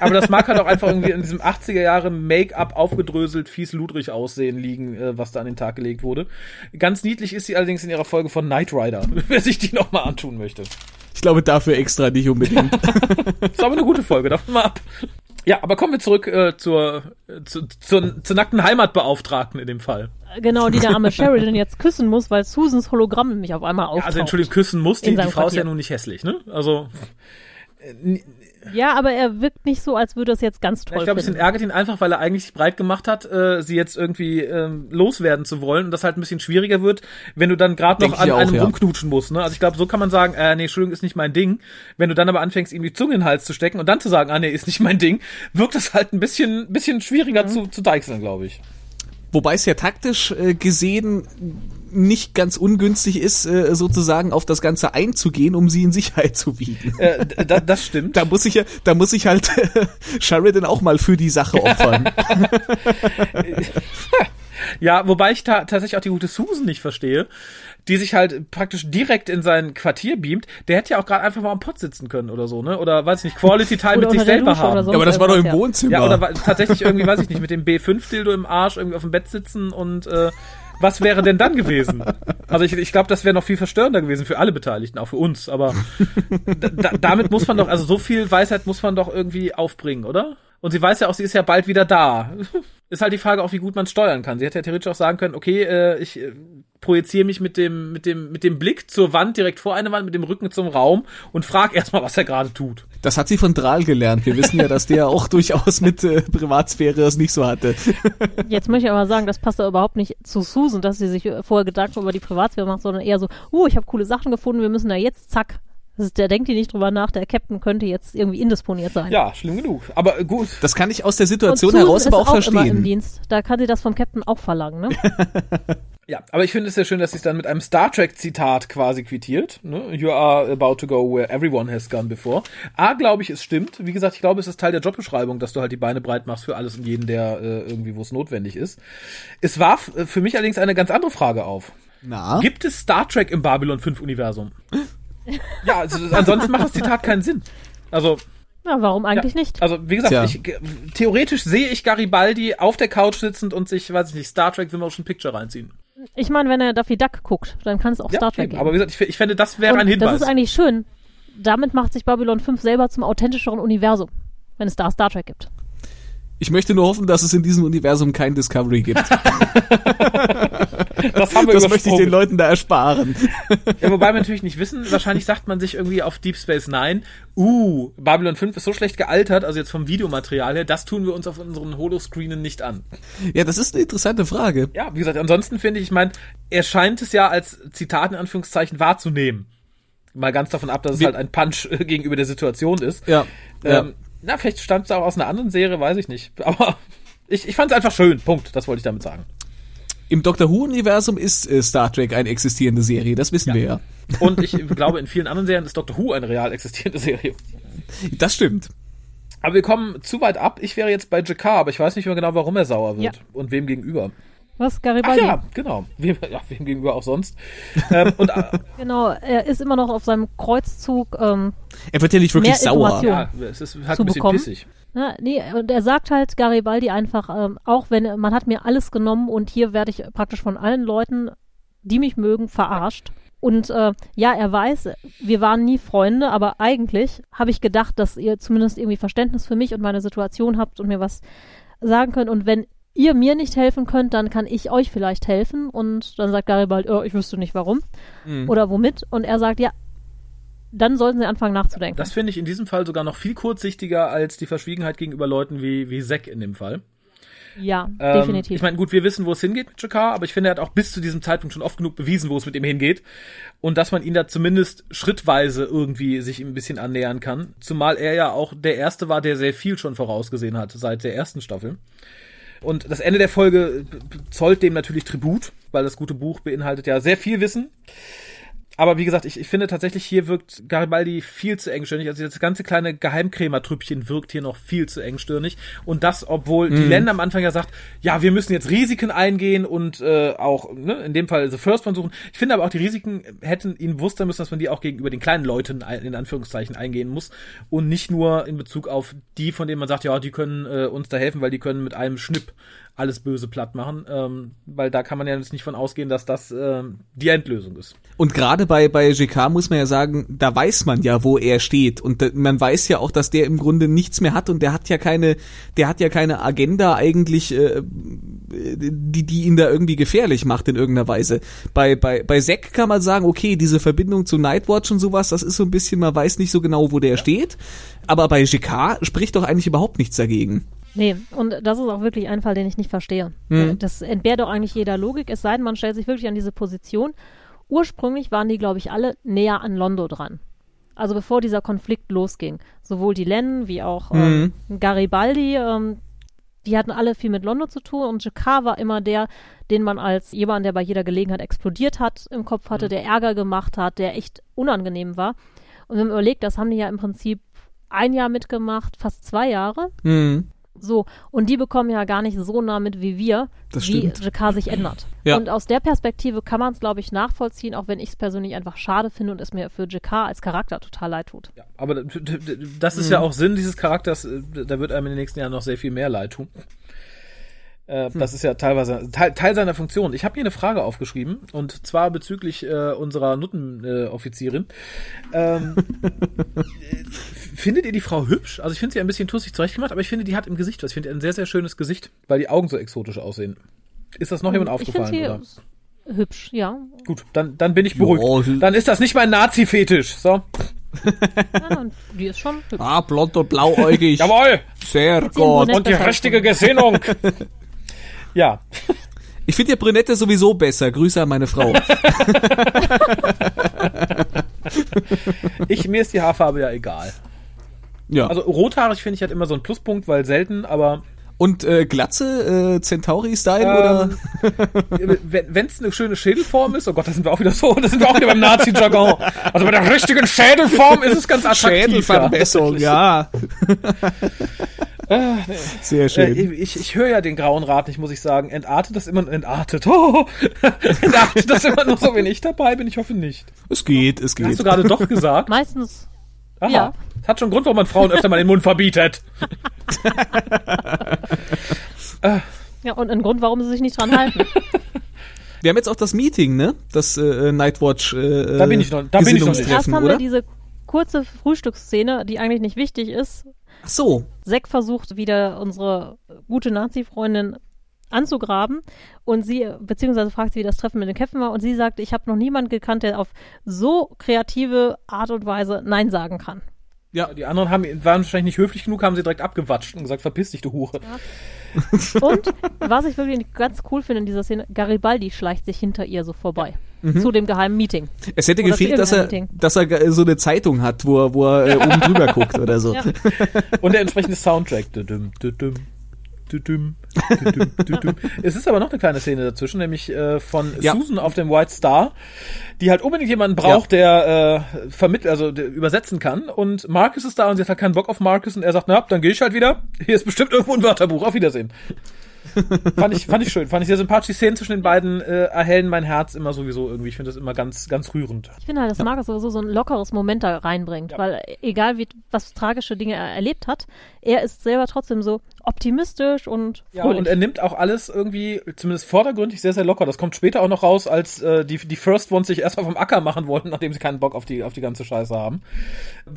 Aber das mag halt auch einfach irgendwie in diesem 80er Jahre Make-up aufgedröselt, fies ludrig aussehen liegen, äh, was da an den Tag gelegt wurde. Ganz niedlich ist sie allerdings in ihrer Folge von Knight Rider, wer sich die nochmal antun möchte. Ich glaube, dafür extra nicht unbedingt. Ist aber eine gute Folge, davon mal ab. Ja, aber kommen wir zurück äh, zur, äh, zu, zur, zur nackten Heimatbeauftragten in dem Fall. Genau, die der arme Sheridan jetzt küssen muss, weil Susans Hologramm nämlich auf einmal auftaucht. Ja, also Entschuldigung, küssen muss, die, die Frau ist ja Quartier. nun nicht hässlich, ne? Also, Ja, aber er wirkt nicht so, als würde es jetzt ganz toll ich glaube, es ärgert ihn einfach, weil er eigentlich sich breit gemacht hat, äh, sie jetzt irgendwie ähm, loswerden zu wollen und das halt ein bisschen schwieriger wird, wenn du dann gerade noch an auch, einem ja. rumknutschen musst, ne? Also ich glaube, so kann man sagen, äh, nee, Entschuldigung, ist nicht mein Ding. Wenn du dann aber anfängst, ihm die Zunge in den Hals zu stecken und dann zu sagen, ah, nee, ist nicht mein Ding, wirkt das halt ein bisschen, bisschen schwieriger zu, zu deichseln, glaube ich. Wobei es ja taktisch äh, gesehen nicht ganz ungünstig ist, äh, sozusagen auf das Ganze einzugehen, um sie in Sicherheit zu wiegen. Äh, da, das stimmt. Da muss ich ja, da muss ich halt Sheridan auch mal für die Sache opfern. Ja, wobei ich ta tatsächlich auch die gute Susan nicht verstehe, die sich halt praktisch direkt in sein Quartier beamt. Der hätte ja auch gerade einfach mal am Pott sitzen können oder so, ne? Oder weiß ich nicht, Quality Time mit sich selber Dusche haben. oder so. ja, aber das war doch im. Wohnzimmer. Ja, oder tatsächlich irgendwie, weiß ich nicht, mit dem B5-Dildo im Arsch irgendwie auf dem Bett sitzen und äh, was wäre denn dann gewesen? Also ich, ich glaube, das wäre noch viel verstörender gewesen für alle Beteiligten, auch für uns. Aber da, da, damit muss man doch, also so viel Weisheit muss man doch irgendwie aufbringen, oder? Und sie weiß ja auch, sie ist ja bald wieder da. Ist halt die Frage auch, wie gut man steuern kann. Sie hätte ja theoretisch auch sagen können, okay, äh, ich äh, projiziere mich mit dem, mit dem, mit dem Blick zur Wand direkt vor eine Wand, mit dem Rücken zum Raum und frag erstmal, was er gerade tut. Das hat sie von Drahl gelernt. Wir wissen ja, dass der auch durchaus mit äh, Privatsphäre es nicht so hatte. Jetzt möchte ich aber sagen, das passt da überhaupt nicht zu Susan, dass sie sich äh, vorher Gedanken über die Privatsphäre macht, sondern eher so, uh, ich habe coole Sachen gefunden, wir müssen da jetzt, zack. Ist, der denkt die nicht drüber nach, der Captain könnte jetzt irgendwie indisponiert sein. Ja, schlimm genug. Aber äh, gut. Das kann ich aus der Situation heraus aber auch auch immer im verstehen. Dienst. Da kann sie das vom Captain auch verlangen, ne? Ja, aber ich finde es sehr schön, dass sie es dann mit einem Star Trek Zitat quasi quittiert. Ne? You are about to go where everyone has gone before. A, glaube ich, es stimmt. Wie gesagt, ich glaube, es ist Teil der Jobbeschreibung, dass du halt die Beine breit machst für alles und jeden, der äh, irgendwie, wo es notwendig ist. Es warf äh, für mich allerdings eine ganz andere Frage auf. Na? Gibt es Star Trek im Babylon 5 Universum? ja, also, ansonsten macht das Zitat keinen Sinn. Also, Ja, warum eigentlich ja, nicht? Also, wie gesagt, ich, theoretisch sehe ich Garibaldi auf der Couch sitzend und sich, weiß ich nicht, Star Trek The Motion Picture reinziehen. ich meine, wenn er Duffy Duck guckt, dann kann es auch Ja, Star Trek eben. geben. aber wie gesagt, ich, ich fände, das wäre Und ein Hinweis. Das ist eigentlich schön. Damit macht sich Babylon 5 selber zum authentischeren Universum, wenn es da Star Trek gibt. Ich möchte nur hoffen, dass es in diesem Universum kein Discovery gibt. das haben wir Das möchte ich den. Leuten da ersparen. Ja, wobei wir natürlich nicht wissen, wahrscheinlich sagt man sich irgendwie auf Deep Space Nine, uh, Babylon 5 ist so schlecht gealtert, also jetzt vom Videomaterial her, das tun wir uns auf unseren Holoscreenen nicht an. Ja, das ist eine interessante Frage. Ja, wie gesagt, ansonsten finde ich, ich meine, er scheint es ja als Zitat in Anführungszeichen wahrzunehmen. Mal ganz davon ab, dass es halt ein Punch äh, gegenüber der Situation ist. Ja. ja. Na, vielleicht stammt es auch aus einer anderen Serie, weiß ich nicht. Aber ich, ich fand es einfach schön. Punkt. Das wollte ich damit sagen. Im Doctor Who-Universum ist äh, Star Trek eine existierende Serie, das wissen wir ja. Und ich glaube, in vielen anderen Serien ist Doctor Who eine real existierende Serie. Das stimmt. Aber wir kommen zu weit ab. Ich wäre jetzt bei Jakar, aber ich weiß nicht mehr genau, warum er sauer wird. Ja. Und wem gegenüber. Was, Ach Garibaldi? ja, genau. Wem, ja, wem gegenüber auch sonst. ähm, und äh, Genau, er ist immer noch auf seinem Kreuzzug. Ähm, Er wird ja nicht wirklich Mehr sauer. Information. ja, es ist halt Zu ein bisschen bekommen. pissig. na, nee, und er sagt halt Garibaldi einfach, ähm, auch wenn man hat mir alles genommen und hier werde ich praktisch von allen Leuten, die mich mögen, verarscht. Und äh, ja, er weiß, wir waren nie Freunde, aber eigentlich habe ich gedacht, dass ihr zumindest irgendwie Verständnis für mich und meine Situation habt und mir was sagen könnt. Und wenn ihr mir nicht helfen könnt, dann kann ich euch vielleicht helfen. Und dann sagt Garibaldi, oh, ich wüsste nicht warum oder womit. Und er sagt, ja, dann sollten sie anfangen nachzudenken. Das finde ich in diesem Fall sogar noch viel kurzsichtiger als die Verschwiegenheit gegenüber Leuten wie, wie Zack in dem Fall. ja, Ähm, definitiv. Ich meine, gut, wir wissen, wo es hingeht mit Jakar, aber ich finde, er hat auch bis zu diesem Zeitpunkt schon oft genug bewiesen, wo es mit ihm hingeht. Und dass man ihn da zumindest schrittweise irgendwie sich ihm ein bisschen annähern kann. Zumal er ja auch der Erste war, der sehr viel schon vorausgesehen hat seit der ersten Staffel. Und das Ende der Folge zollt dem natürlich Tribut, weil das gute Buch beinhaltet ja sehr viel Wissen. Aber wie gesagt, ich, ich finde tatsächlich, hier wirkt Garibaldi viel zu engstirnig. Also das ganze kleine Geheimkrämertrüppchen wirkt hier noch viel zu engstirnig. Und das, obwohl die Länder am Anfang ja sagt, ja, wir müssen jetzt Risiken eingehen und äh, auch, ne, in dem Fall The First One suchen. Ich finde aber auch, die Risiken hätten ihnen bewusst sein müssen, dass man die auch gegenüber den kleinen Leuten in Anführungszeichen eingehen muss. Und nicht nur in Bezug auf die, von denen man sagt, ja, die können äh, uns da helfen, weil die können mit einem Schnipp alles Böse platt machen. Ähm, weil da kann man ja jetzt nicht von ausgehen, dass das ähm, die Endlösung ist. Und gerade bei, bei GK muss man ja sagen, da weiß man ja, wo er steht. Und da, man weiß ja auch, dass der im Grunde nichts mehr hat und der hat ja keine, der hat ja keine Agenda eigentlich, äh, die, die ihn da irgendwie gefährlich macht in irgendeiner Weise. Bei, bei, bei Zack kann man sagen, okay, diese Verbindung zu Nightwatch und sowas, das ist so ein bisschen, man weiß nicht so genau, wo der steht. Aber bei GK spricht doch eigentlich überhaupt nichts dagegen. Nee, und das ist auch wirklich ein Fall, den ich nicht verstehe. Mhm. Das entbehrt doch eigentlich jeder Logik, es sei denn, man stellt sich wirklich an diese Position. Ursprünglich waren die, glaube ich, alle näher an Londo dran. Also bevor dieser Konflikt losging. Sowohl die Len wie auch ähm, Garibaldi, ähm, die hatten alle viel mit Londo zu tun und Jakar war immer der, den man als jemand, der bei jeder Gelegenheit explodiert hat, im Kopf hatte, der Ärger gemacht hat, der echt unangenehm war. Und wenn man überlegt, das haben die ja im Prinzip ein Jahr mitgemacht, fast zwei Jahre. Hm. So, und die bekommen ja gar nicht so nah mit wie wir, Das wie stimmt. Jakar sich ändert. Ja. Und aus der Perspektive kann man es, glaube ich, nachvollziehen, auch wenn ich es persönlich einfach schade finde und es mir für Jakar als Charakter total leid tut. Ja, aber d- d- d- das ist ja auch Sinn dieses Charakters. äh, Da wird einem in den nächsten Jahren noch sehr viel mehr leid tun. Äh, Das ist ja teilweise Teil, Teil seiner Funktion. Ich habe hier eine Frage aufgeschrieben und zwar bezüglich äh, unserer Nuttenoffizierin. Äh, ähm, äh, findet ihr die Frau hübsch? Also ich finde sie ein bisschen tussig zurechtgemacht, aber ich finde, die hat im Gesicht was. Ich finde ein sehr, sehr schönes Gesicht, weil die Augen so exotisch aussehen. Ist das noch jemand ich finde aufgefallen? sie Oder? hübsch, ja. Gut, dann, dann bin ich beruhigt. Ja, sie- dann ist das nicht mein Nazi-Fetisch. So. ja die ist schon hübsch. Ah, blond und blauäugig. Jawohl! Sehr gut. Und die richtige Gesinnung. ja. Ich finde ja Brünette sowieso besser. Grüße an meine Frau. Ich, mir ist die Haarfarbe ja egal. Ja. Also rothaarig finde ich halt immer so ein Pluspunkt, weil selten, aber und äh, Glatze, äh, Centauri-Style oder? ähm, wenn es eine schöne Schädelform ist, oh Gott, da sind wir auch wieder so, da sind wir auch wieder beim Nazi-Jargon. Also bei der richtigen Schädelform ist es ganz attraktiv. Schädelverbesserung, ja. Sehr Ja. schön. Äh, ich, ich höre ja den Grauen Rat nicht, muss ich sagen. Entartet das immer, entartet, oh, entartet das immer nur so, wenn ich dabei bin? Ich hoffe nicht. es geht, es Hast du geht. gerade doch gesagt? Meistens, Aha. Ja. Das hat schon einen Grund, warum man Frauen öfter mal den Mund verbietet. ja, und ein Grund, warum sie sich nicht dran halten. Wir haben jetzt auch das Meeting, ne? Das äh, Nightwatch. Äh, Da bin ich noch- da bin ich noch nicht. Erst haben oder? wir diese kurze Frühstücksszene, die eigentlich nicht wichtig ist. Ach so. Zack versucht wieder unsere gute Nazi-Freundin anzugraben und sie, beziehungsweise fragt sie, wie das Treffen mit den Köpfen war und sie sagt, ich habe noch niemanden gekannt, der auf so kreative Art und Weise Nein sagen kann. Ja, Die anderen haben, waren wahrscheinlich nicht höflich genug, haben sie direkt abgewatscht und gesagt, verpiss dich, du Hure. Und was ich wirklich ganz cool finde in dieser Szene, Garibaldi schleicht sich hinter ihr so vorbei. Mhm. Zu dem geheimen Meeting. Es hätte Oder gefehlt, dass er, Meeting. dass er so eine Zeitung hat, wo er, wo er äh, oben drüber guckt oder so. Ja. Und der entsprechende Soundtrack. Düdüm, düdüm, düdüm, düdüm, düdüm. Es ist aber noch eine kleine Szene dazwischen, nämlich äh, von Ja. Susan auf dem White Star, die halt unbedingt jemanden braucht, der äh, vermittelt, also der übersetzen kann. Und Marcus ist da und sie hat halt keinen Bock auf Marcus und er sagt, na, dann gehe ich halt wieder. Hier ist bestimmt irgendwo ein Wörterbuch. Auf Wiedersehen. fand ich, fand ich schön, fand ich sehr sympathisch. Die Szenen zwischen den beiden äh, erhellen mein Herz immer sowieso irgendwie. Ich finde das immer ganz, ganz rührend. Ich finde halt, dass Marcus sowieso so ein lockeres Moment da reinbringt, weil egal wie was tragische Dinge er erlebt hat, er ist selber trotzdem so optimistisch und Ja, fröhlich. und er nimmt auch alles irgendwie, zumindest vordergründig, sehr, sehr locker. Das kommt später auch noch raus, als äh, die, die First Ones sich erstmal vom Acker machen wollten, nachdem sie keinen Bock auf die, auf die ganze Scheiße haben.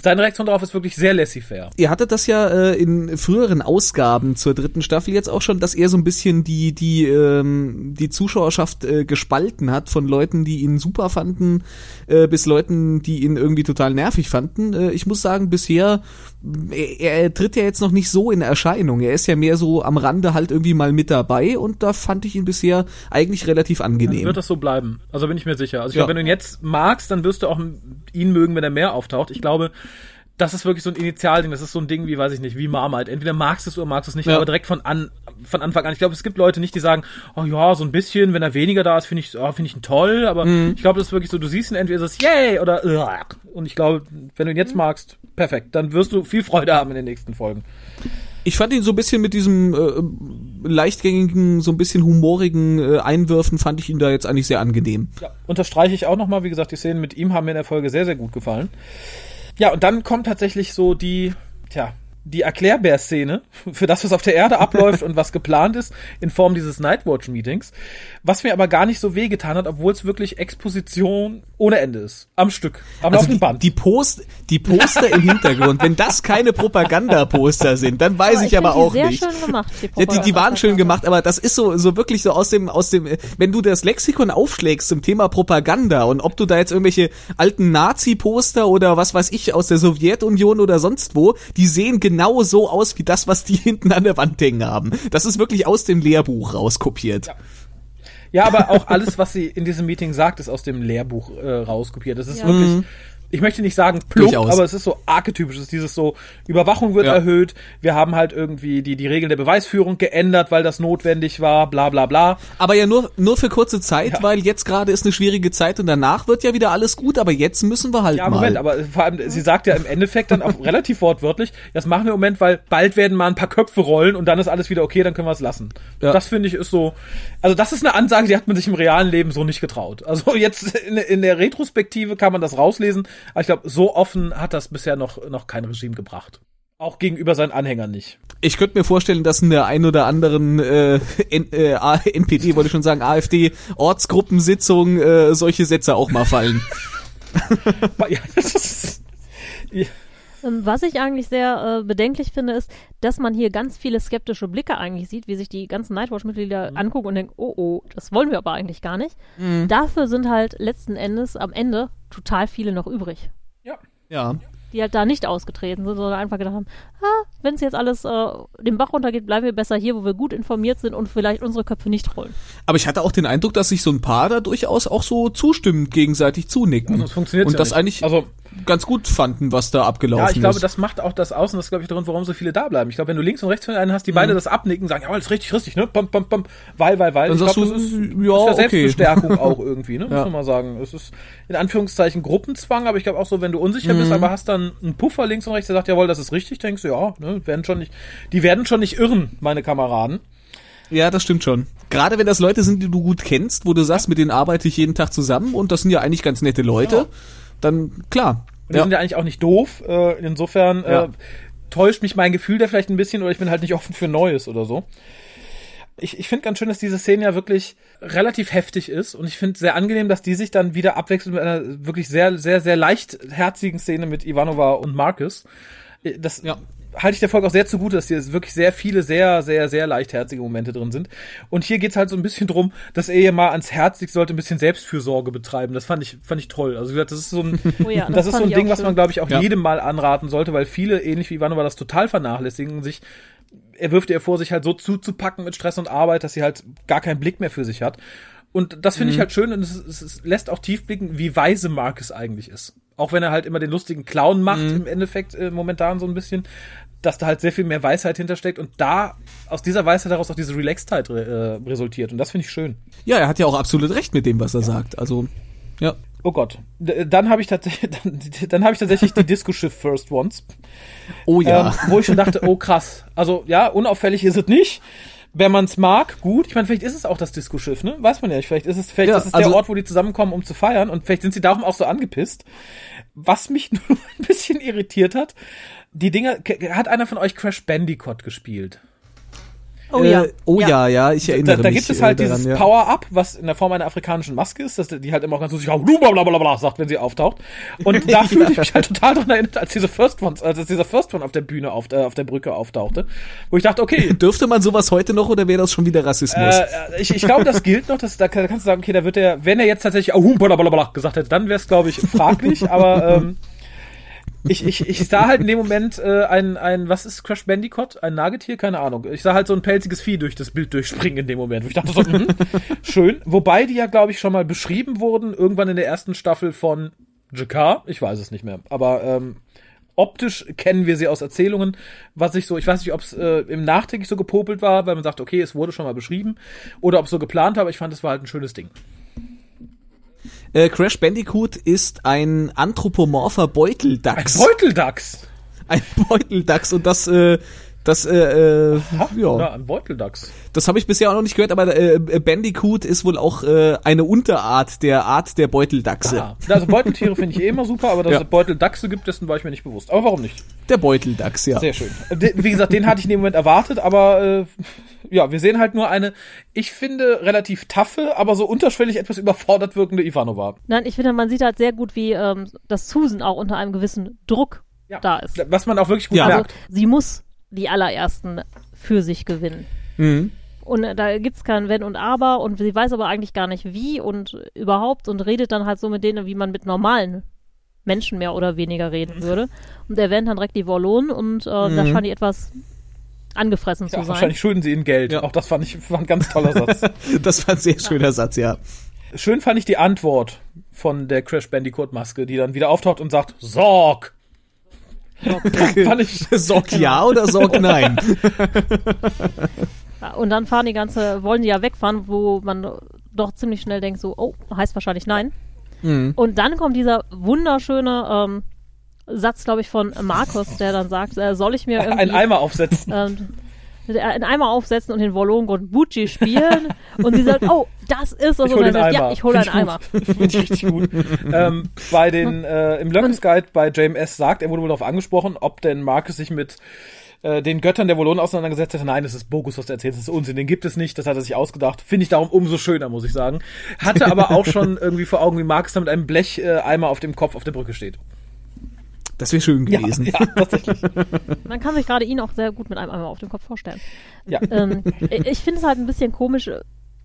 Seine Reaktion darauf ist wirklich sehr laissez-faire. Ihr hattet das ja äh, in früheren Ausgaben zur dritten Staffel jetzt auch schon, dass er so ein bisschen die die ähm, die Zuschauerschaft äh, gespalten hat von Leuten, die ihn super fanden, äh, bis Leuten, die ihn irgendwie total nervig fanden. Äh, ich muss sagen, bisher er, er tritt ja jetzt noch nicht so in Erscheinung. Er ist ja mehr so am Rande halt irgendwie mal mit dabei und da fand ich ihn bisher eigentlich relativ angenehm. Wird das so bleiben? Also bin ich mir sicher. Also ich Ja. glaube, wenn du ihn jetzt magst, dann wirst du auch ihn mögen, wenn er mehr auftaucht. Ich glaube, das ist wirklich so ein Initialding. Das ist so ein Ding wie, weiß ich nicht, wie Marmite. Entweder magst du es oder magst du es nicht, Ja. aber direkt von an, von Anfang an. Ich glaube, es gibt Leute nicht, die sagen, oh ja, so ein bisschen, wenn er weniger da ist, finde ich, oh, finde ich ihn toll. Aber Mhm. ich glaube, das ist wirklich so, du siehst ihn entweder ist es yay oder Ugh. und ich glaube, wenn du ihn jetzt magst, perfekt. Dann wirst du viel Freude haben in den nächsten Folgen. Ich fand ihn so ein bisschen mit diesem äh, leichtgängigen, so ein bisschen humorigen äh, Einwürfen, fand ich ihn da jetzt eigentlich sehr angenehm. Ja, unterstreiche ich auch nochmal, wie gesagt, die Szenen mit ihm haben mir in der Folge sehr, sehr gut gefallen. Ja, und dann kommt tatsächlich so die, tja, die Erklärbär-Szene für das, was auf der Erde abläuft und was geplant ist, in Form dieses Nightwatch-Meetings. Was mir aber gar nicht so wehgetan hat, obwohl es wirklich Exposition ohne Ende ist. Am Stück. Am Also laufenden die, Band. die, Post, die Poster im Hintergrund, wenn das keine Propagandaposter sind, dann weiß ich, aber find die auch sehr nicht. schön gemacht. Die, Ja, die, die waren schön gemacht, aber das ist so, so wirklich so aus dem, aus dem, wenn du das Lexikon aufschlägst zum Thema Propaganda und ob du da jetzt irgendwelche alten Nazi-Poster oder was weiß ich aus der Sowjetunion oder sonst wo, die sehen genau so aus wie das, was die hinten an der Wand hängen haben. Das ist wirklich aus dem Lehrbuch rauskopiert. Ja, aber auch alles, was sie in diesem Meeting sagt, ist aus dem Lehrbuch äh, rauskopiert. Das ist Ja. wirklich, ich möchte nicht sagen plump, Durchaus. aber es ist so archetypisch. Es ist dieses so, Überwachung wird Ja. erhöht, wir haben halt irgendwie die, die Regeln der Beweisführung geändert, weil das notwendig war, bla bla bla. Aber ja nur, nur für kurze Zeit, Ja. weil jetzt gerade ist eine schwierige Zeit und danach wird ja wieder alles gut, aber jetzt müssen wir halt Ja, mal. Moment, aber vor allem, sie sagt ja im Endeffekt dann auch relativ wortwörtlich, das machen wir im Moment, weil bald werden mal ein paar Köpfe rollen und dann ist alles wieder okay, dann können wir es lassen. Ja. Das finde ich ist so, also das ist eine Ansage, die hat man sich im realen Leben so nicht getraut. Also jetzt in, in der Retrospektive kann man das rauslesen, aber ich glaube, so offen hat das bisher noch, noch kein Regime gebracht. Auch gegenüber seinen Anhängern nicht. Ich könnte mir vorstellen, dass in der ein oder anderen äh, N, äh, NPD, wollte ich schon sagen, AfD-Ortsgruppensitzung äh, solche Sätze auch mal fallen. Ja, das ist, ja. Ähm, Was ich eigentlich sehr äh, bedenklich finde, ist, dass man hier ganz viele skeptische Blicke eigentlich sieht, wie sich die ganzen Nightwatch-Mitglieder Mhm. angucken und denken, oh oh, das wollen wir aber eigentlich gar nicht. Dafür sind halt letzten Endes am Ende total viele noch übrig, ja. Ja. die halt da nicht ausgetreten sind, sondern einfach gedacht haben, ah, wenn es jetzt alles äh, den Bach runtergeht, bleiben wir besser hier, wo wir gut informiert sind und vielleicht unsere Köpfe nicht rollen. Aber ich hatte auch den Eindruck, dass sich so ein paar da durchaus auch so zustimmend gegenseitig zunicken. sonst funktioniert's Und ja das nicht. eigentlich Also- ganz gut fanden, was da abgelaufen Ja, ich glaube, ist. das macht auch das aus und das ist, glaube ich, der Grund, warum so viele da bleiben. Ich glaube, wenn du links und rechts von einen hast, die beide das abnicken, sagen, ja, das ist richtig, richtig, ne? Pum, pum, pum, weil, weil, weil. Dann ich sagst glaub, du, das ist, ja, ist ja okay. Selbstbestärkung auch irgendwie, ne? Muss Ja. man mal sagen. Es ist in Anführungszeichen Gruppenzwang, aber ich glaube auch so, wenn du unsicher bist, aber hast dann einen Puffer links und rechts, der sagt, jawohl, das ist richtig, denkst du, ja, ne, werden schon nicht, die werden schon nicht irren, meine Kameraden. ja, das stimmt schon. Gerade wenn das Leute sind, die du gut kennst, wo du sagst, mit denen arbeite ich jeden Tag zusammen und das sind ja eigentlich ganz nette Leute, Ja. Dann klar. Und die sind ja eigentlich auch nicht doof. Äh, insofern Ja. äh, täuscht mich mein Gefühl da vielleicht ein bisschen oder ich bin halt nicht offen für Neues oder so. Ich, ich finde ganz schön, dass diese Szene ja wirklich relativ heftig ist und ich finde sehr angenehm, dass die sich dann wieder abwechseln mit einer wirklich sehr, sehr, sehr leichtherzigen Szene mit Ivanova und Marcus. Das Ja. Halte ich der Folge auch sehr zugute, dass hier wirklich sehr viele, sehr, sehr, sehr leichtherzige Momente drin sind. Und hier geht's halt so ein bisschen drum, dass er ihr mal ans Herz liegt, sollte ein bisschen Selbstfürsorge betreiben. Das fand ich, fand ich toll. Also wie gesagt, das ist so ein, Oh ja, das, das ist so ein Ding, was man, glaube ich, auch Ja. jedem mal anraten sollte, weil viele, ähnlich wie Ivanova, das total vernachlässigen und sich er wirft ihr vor, sich halt so zuzupacken mit Stress und Arbeit, dass sie halt gar keinen Blick mehr für sich hat. Und das Mhm. finde ich halt schön und es, es, es lässt auch tief blicken, wie weise Marcus eigentlich ist. Auch wenn er halt immer den lustigen Clown macht, Mhm. im Endeffekt äh, momentan so ein bisschen, dass da halt sehr viel mehr Weisheit hintersteckt und da aus dieser Weisheit daraus auch diese Relaxedheit re, äh, resultiert. Und das finde ich schön. Ja, er hat ja auch absolut recht mit dem, was er sagt. Also, ja. Oh Gott. D dann habe ich tatsächlich, dann, dann habe ich tatsächlich die Disco-Schiff First Ones. Oh ja. ähm, wo ich schon dachte, oh krass. Also ja, unauffällig ist es nicht. Wenn man es mag, gut. Ich meine, vielleicht ist es auch das Disco-Schiff, ne? Weiß man ja nicht. Vielleicht ist es, vielleicht Ja, ist es also- der Ort, wo die zusammenkommen, um zu feiern. Und vielleicht sind sie darum auch so angepisst. Was mich nur ein bisschen irritiert hat, die Dinger, hat einer von euch Crash Bandicoot gespielt? Oh ja. Äh, oh ja, ja, ich Da, erinnere da mich. gibt es halt äh, daran, dieses ja. Power-Up, was in der Form einer afrikanischen Maske ist, dass die halt immer auch ganz lustig blablabla sagt, wenn sie auftaucht. Und da fühlte ich mich halt total dran erinnert, als diese First Ones, als dieser First One auf der Bühne, auf, äh, auf der Brücke auftauchte, wo ich dachte, okay, Dürfte man sowas heute noch oder wäre das schon wieder Rassismus? äh, ich, ich glaube, das gilt noch, dass, da kann- da kannst du sagen, okay, da wird er, wenn er jetzt tatsächlich oh, blablabla gesagt hätte, dann wäre es, glaube ich, fraglich, aber ähm, ich, ich, ich sah halt in dem Moment äh, ein, ein, was ist Crash Bandicoot? Ein Nagetier? Keine Ahnung. Ich sah halt so ein pelziges Vieh durch das Bild durchspringen in dem Moment. Wo ich dachte so, mhm, schön. Wobei die ja, glaube ich, schon mal beschrieben wurden, irgendwann in der ersten Staffel von Jakar. Ich weiß es nicht mehr. Aber ähm, optisch kennen wir sie aus Erzählungen. Was ich so, ich weiß nicht, ob es äh, im Nachträglich so gepopelt war, weil man sagt, okay, es wurde schon mal beschrieben. Oder ob es so geplant war, aber ich fand, es war halt ein schönes Ding. Äh, Crash Bandicoot ist ein anthropomorpher Beuteldachs. Ein Beuteldachs. Ein Beuteldachs und das, äh, das, äh, äh, Ja, ja, ein Beuteldachs. das habe ich bisher auch noch nicht gehört, aber äh, Bandicoot ist wohl auch äh, eine Unterart der Art der Beuteldachse. Ah. Also Beuteltiere finde ich eh immer super, aber dass Ja. es Beuteldachse gibt, dessen war ich mir nicht bewusst. Aber warum nicht? Der Beuteldachs, ja. Sehr schön. Äh, Wie gesagt, den hatte ich in dem Moment erwartet, aber äh, ja, wir sehen halt nur eine, ich finde, relativ taffe, aber so unterschwellig etwas überfordert wirkende Ivanova. Nein, ich finde, man sieht halt sehr gut, wie ähm, das Susan auch unter einem gewissen Druck Ja. da ist. Was man auch wirklich gut Ja. Also, merkt. sie muss die allerersten für sich gewinnen. Mhm. Und äh, da gibt's kein Wenn und Aber und sie weiß aber eigentlich gar nicht wie und überhaupt und redet dann halt so mit denen, wie man mit normalen Menschen mehr oder weniger reden würde. Und erwähnt dann direkt die Wallonen und äh, da scheint die etwas angefressen zu Ja, sein. wahrscheinlich schulden sie ihnen Geld. Ja. Auch das fand ich war ein ganz toller Satz. Das war ein sehr schöner Satz, ja. Schön fand ich die Antwort von der Crash Bandicoot Maske, die dann wieder auftaucht und sagt, Sorg! Fand ich, Sorg ja oder Sorg nein? Und dann fahren die ganze, wollen die ja wegfahren, wo man doch ziemlich schnell denkt, so, oh, heißt wahrscheinlich nein. Mhm. Und dann kommt dieser wunderschöne ähm, Satz, glaube ich, von Markus, der dann sagt, äh, soll ich mir irgendwie einen Eimer aufsetzen. ähm, einen Eimer aufsetzen und den Wollongon Bucci spielen. und sie sagt, oh, das ist es. Ich Und hole sagt, Eimer. ja, ich hole einen Eimer. Finde ich richtig gut. ähm, bei den, äh, im Lurkers Guide bei JMS sagt, er wurde wohl darauf angesprochen, ob denn Marcus sich mit äh, den Göttern der Wollonen auseinandergesetzt hätte. Nein, das ist Bogus, was du erzählst, das ist Unsinn, den gibt es nicht, das hat er sich ausgedacht. Finde ich darum umso schöner, muss ich sagen. Hatte aber auch schon irgendwie vor Augen, wie Marcus da mit einem Blecheimer Eimer auf dem Kopf auf der Brücke steht. Das wäre schön Ja, gewesen. ja, tatsächlich. Man kann sich gerade ihn auch sehr gut mit einem Eimer auf dem Kopf vorstellen. Ja. ähm, ich finde es halt ein bisschen komisch.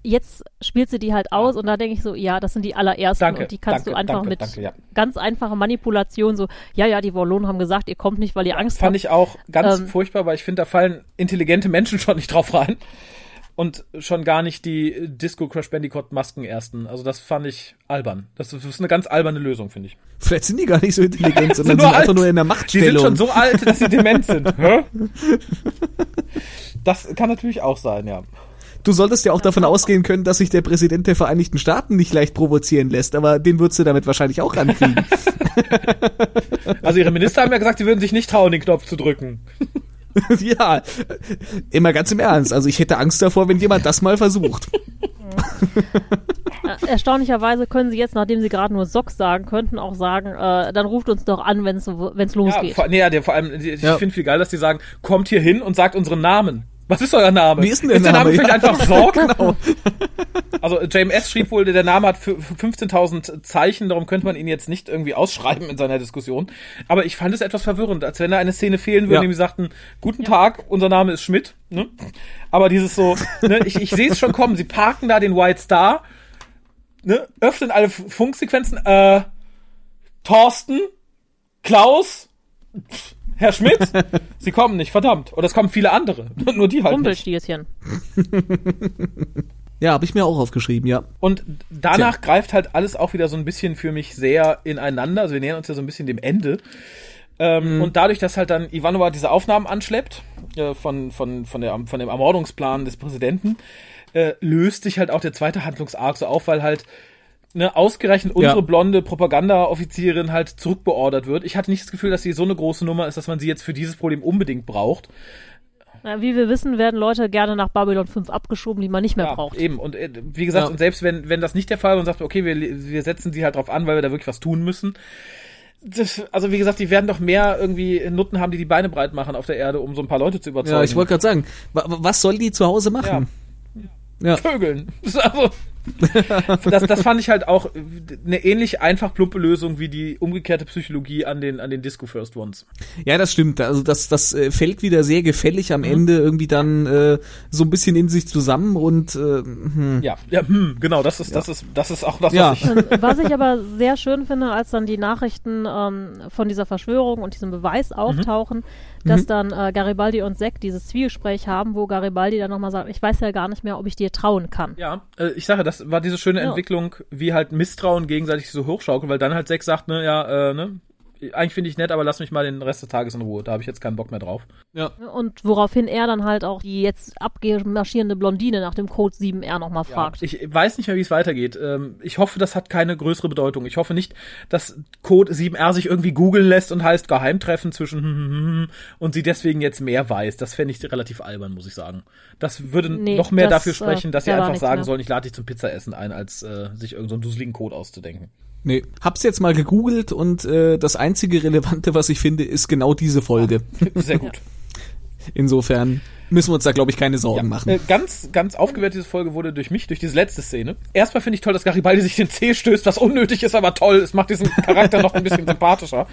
Jetzt spielt sie die halt aus und da denke ich so, ja, das sind die allerersten Danke, und die kannst danke, du einfach danke, mit danke, ja. ganz einfacher Manipulation so, ja, ja, die Wollonen haben gesagt, ihr kommt nicht, weil ihr Angst Fand habt. ich auch ganz Ähm, furchtbar, weil ich finde, da fallen intelligente Menschen schon nicht drauf rein. Und schon gar nicht die Disco Crash Bandicoot Masken ersten. Also das fand ich albern. Das ist eine ganz alberne Lösung, finde ich. Vielleicht sind die gar nicht so intelligent, sondern nur sind einfach nur in der Die Machtstellung. sind schon so alt, dass sie dement sind. Hä? Das kann natürlich auch sein, ja. Du solltest ja auch davon ausgehen können, dass sich der Präsident der Vereinigten Staaten nicht leicht provozieren lässt, aber den würdest du damit wahrscheinlich auch rankriegen. Also ihre Minister haben ja gesagt, sie würden sich nicht trauen, den Knopf zu drücken. ja, immer ganz im Ernst. Also ich hätte Angst davor, wenn jemand das mal versucht. Äh, erstaunlicherweise können sie jetzt, nachdem sie gerade nur Sock sagen könnten, auch sagen, äh, dann ruft uns doch an, wenn es Ja, losgeht. vor, nee, ja, der, vor allem, ich Ja. finde viel geil, dass die sagen, kommt hier hin und sagt unseren Namen. Was ist euer Name? Wie ist denn der ist der Name Name? vielleicht Ja. einfach Sorg? Genau. Also JMS schrieb wohl, der Name hat für 15.000 Zeichen, darum könnte man ihn jetzt nicht irgendwie ausschreiben in seiner Diskussion. Aber ich fand es etwas verwirrend, als wenn da eine Szene fehlen würde, Ja. sie sagten, guten Tag, unser Name ist Schmidt. Ne? Aber dieses so, ne, ich, ich sehe es schon kommen, sie parken da den White Star, ne, öffnen alle Funksequenzen, äh, Thorsten, Klaus, pff, Herr Schmidt, sie kommen nicht, verdammt. Oder es kommen viele andere, nur die halt. Rumpelstilzchen. Ja, habe ich mir auch aufgeschrieben, ja. Und danach greift halt alles auch wieder so ein bisschen für mich sehr ineinander. Also wir nähern uns ja so ein bisschen dem Ende. Ähm, Und dadurch, dass halt dann Ivanova diese Aufnahmen anschleppt äh, von, von, von, der, von dem Ermordungsplan des Präsidenten, äh, löst sich halt auch der zweite Handlungsarg so auf, weil halt ne, ausgerechnet Ja. unsere blonde Propaganda-Offizierin halt zurückbeordert wird. Ich hatte nicht das Gefühl, dass sie so eine große Nummer ist, dass man sie jetzt für dieses Problem unbedingt braucht. Na, wie wir wissen, werden Leute gerne nach Babylon 5 abgeschoben, die man nicht mehr Ja, braucht. eben. Und äh, wie gesagt, Ja. und selbst wenn, wenn das nicht der Fall war und sagt, okay, wir, wir setzen sie halt drauf an, weil wir da wirklich was tun müssen. Das, also wie gesagt, die werden doch mehr irgendwie Nutten haben, die die Beine breit machen auf der Erde, um so ein paar Leute zu überzeugen. Ja, ich wollte gerade sagen, wa wa- was soll die zu Hause machen? Ja. Vögeln. Also, das, das fand ich halt auch eine ähnlich einfach plumpe Lösung wie die umgekehrte Psychologie an den, an den Disco First Ones. Ja, das stimmt. Also das, das äh, fällt wieder sehr gefällig Mhm. am Ende irgendwie dann äh, so ein bisschen in sich zusammen und äh, hm. Ja, ja, hm, genau, das ist, das ist, das ist auch das, Ja. was ich. Was ich aber sehr schön finde, als dann die Nachrichten ähm, von dieser Verschwörung und diesem Beweis auftauchen, dass dann äh, Garibaldi und Zack dieses Zwiegespräch haben, wo Garibaldi dann nochmal sagt, ich weiß ja gar nicht mehr, ob ich dir trauen kann. Ja, äh, ich sage, das war diese schöne Ja. Entwicklung, wie halt Misstrauen gegenseitig so hochschaukeln, weil dann halt Sex sagt, ne, ja, äh, ne, eigentlich finde ich nett, aber lass mich mal den Rest des Tages in Ruhe, da habe ich jetzt keinen Bock mehr drauf. Und woraufhin er dann halt auch die jetzt abgemarschierende Blondine nach dem Code 7R nochmal fragt. Ich weiß nicht mehr, wie es weitergeht. Ähm, ich hoffe, das hat keine größere Bedeutung. Ich hoffe nicht, dass Code 7R sich irgendwie googeln lässt und heißt Geheimtreffen zwischen und sie deswegen jetzt mehr weiß. Das fände ich relativ albern, muss ich sagen. Das würde Nee, noch mehr das, dafür sprechen, dass sie äh, war einfach sagen mehr. sollen, ich lade dich zum Pizzaessen ein, als äh, sich irgendeinen so einen dusseligen Code auszudenken. Nee. Hab's jetzt mal gegoogelt und äh, das einzige Relevante, was ich finde, ist genau diese Folge. Sehr gut. Insofern müssen wir uns da, glaube ich, keine Sorgen machen. Äh, ganz, ganz aufgewertet diese Folge wurde durch mich, durch diese letzte Szene. Erstmal finde ich toll, dass Garibaldi sich den Zeh stößt, was unnötig ist, aber toll. Es macht diesen Charakter noch ein bisschen sympathischer.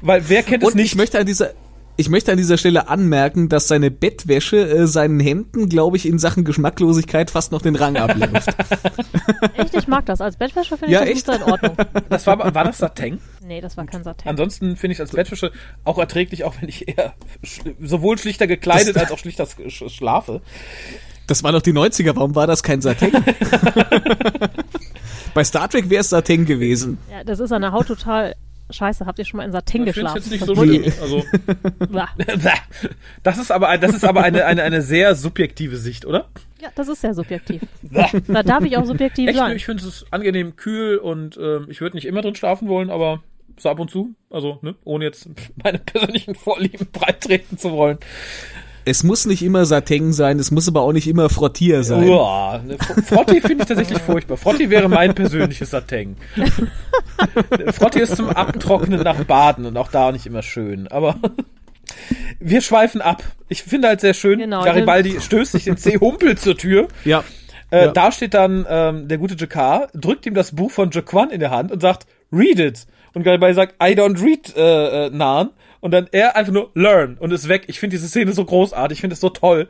Weil wer kennt es Und nicht? ich möchte an dieser ich möchte an dieser Stelle anmerken, dass seine Bettwäsche äh, seinen Händen, glaube ich, in Sachen Geschmacklosigkeit fast noch den Rang abläuft. Echt, ich mag das. Als Bettwäsche finde Ja, ich echt? das nicht so in Ordnung. das war, war das Sateng? Nee, das war kein Sateng. Ansonsten finde ich als Bettwäsche auch erträglich, auch wenn ich eher sch sowohl schlichter gekleidet Das- als auch schlichter sch schlafe. Das war noch die 90er, warum war das kein Sateng? Bei Star Trek wäre es Sateng gewesen. Ja, das ist an der Haut total scheiße. Habt ihr schon mal in Sateng Ich geschlafen? jetzt nicht Das so schlimm. Also, das ist aber, das ist aber eine, eine, eine sehr subjektive Sicht, oder? Ja, das ist sehr subjektiv. da darf ich auch subjektiv Echt? sein. Ich finde es angenehm kühl und ähm, ich würde nicht immer drin schlafen wollen, aber so ab und zu. Also, ne, ohne jetzt meine persönlichen Vorlieben breitreten zu wollen. Es muss nicht immer Sateng sein, es muss aber auch nicht immer Frottier sein. Uah, ne, Fr- Frotti finde ich tatsächlich furchtbar. Frotti wäre mein persönliches Sateng. Frotti ist zum Abtrocknen nach Baden und auch da nicht immer schön. Aber wir schweifen ab. Ich finde halt sehr schön, Genau, Garibaldi stößt sich den C. Humpel zur Tür. Ja. Äh, Ja. Da steht dann ähm, der gute Jakar, drückt ihm das Buch von Jaquan in der Hand und sagt, read it. Und Garibaldi sagt, I don't read äh, äh, Nan. Und dann er einfach nur learn und ist weg. Ich finde diese Szene so großartig, ich finde es so toll.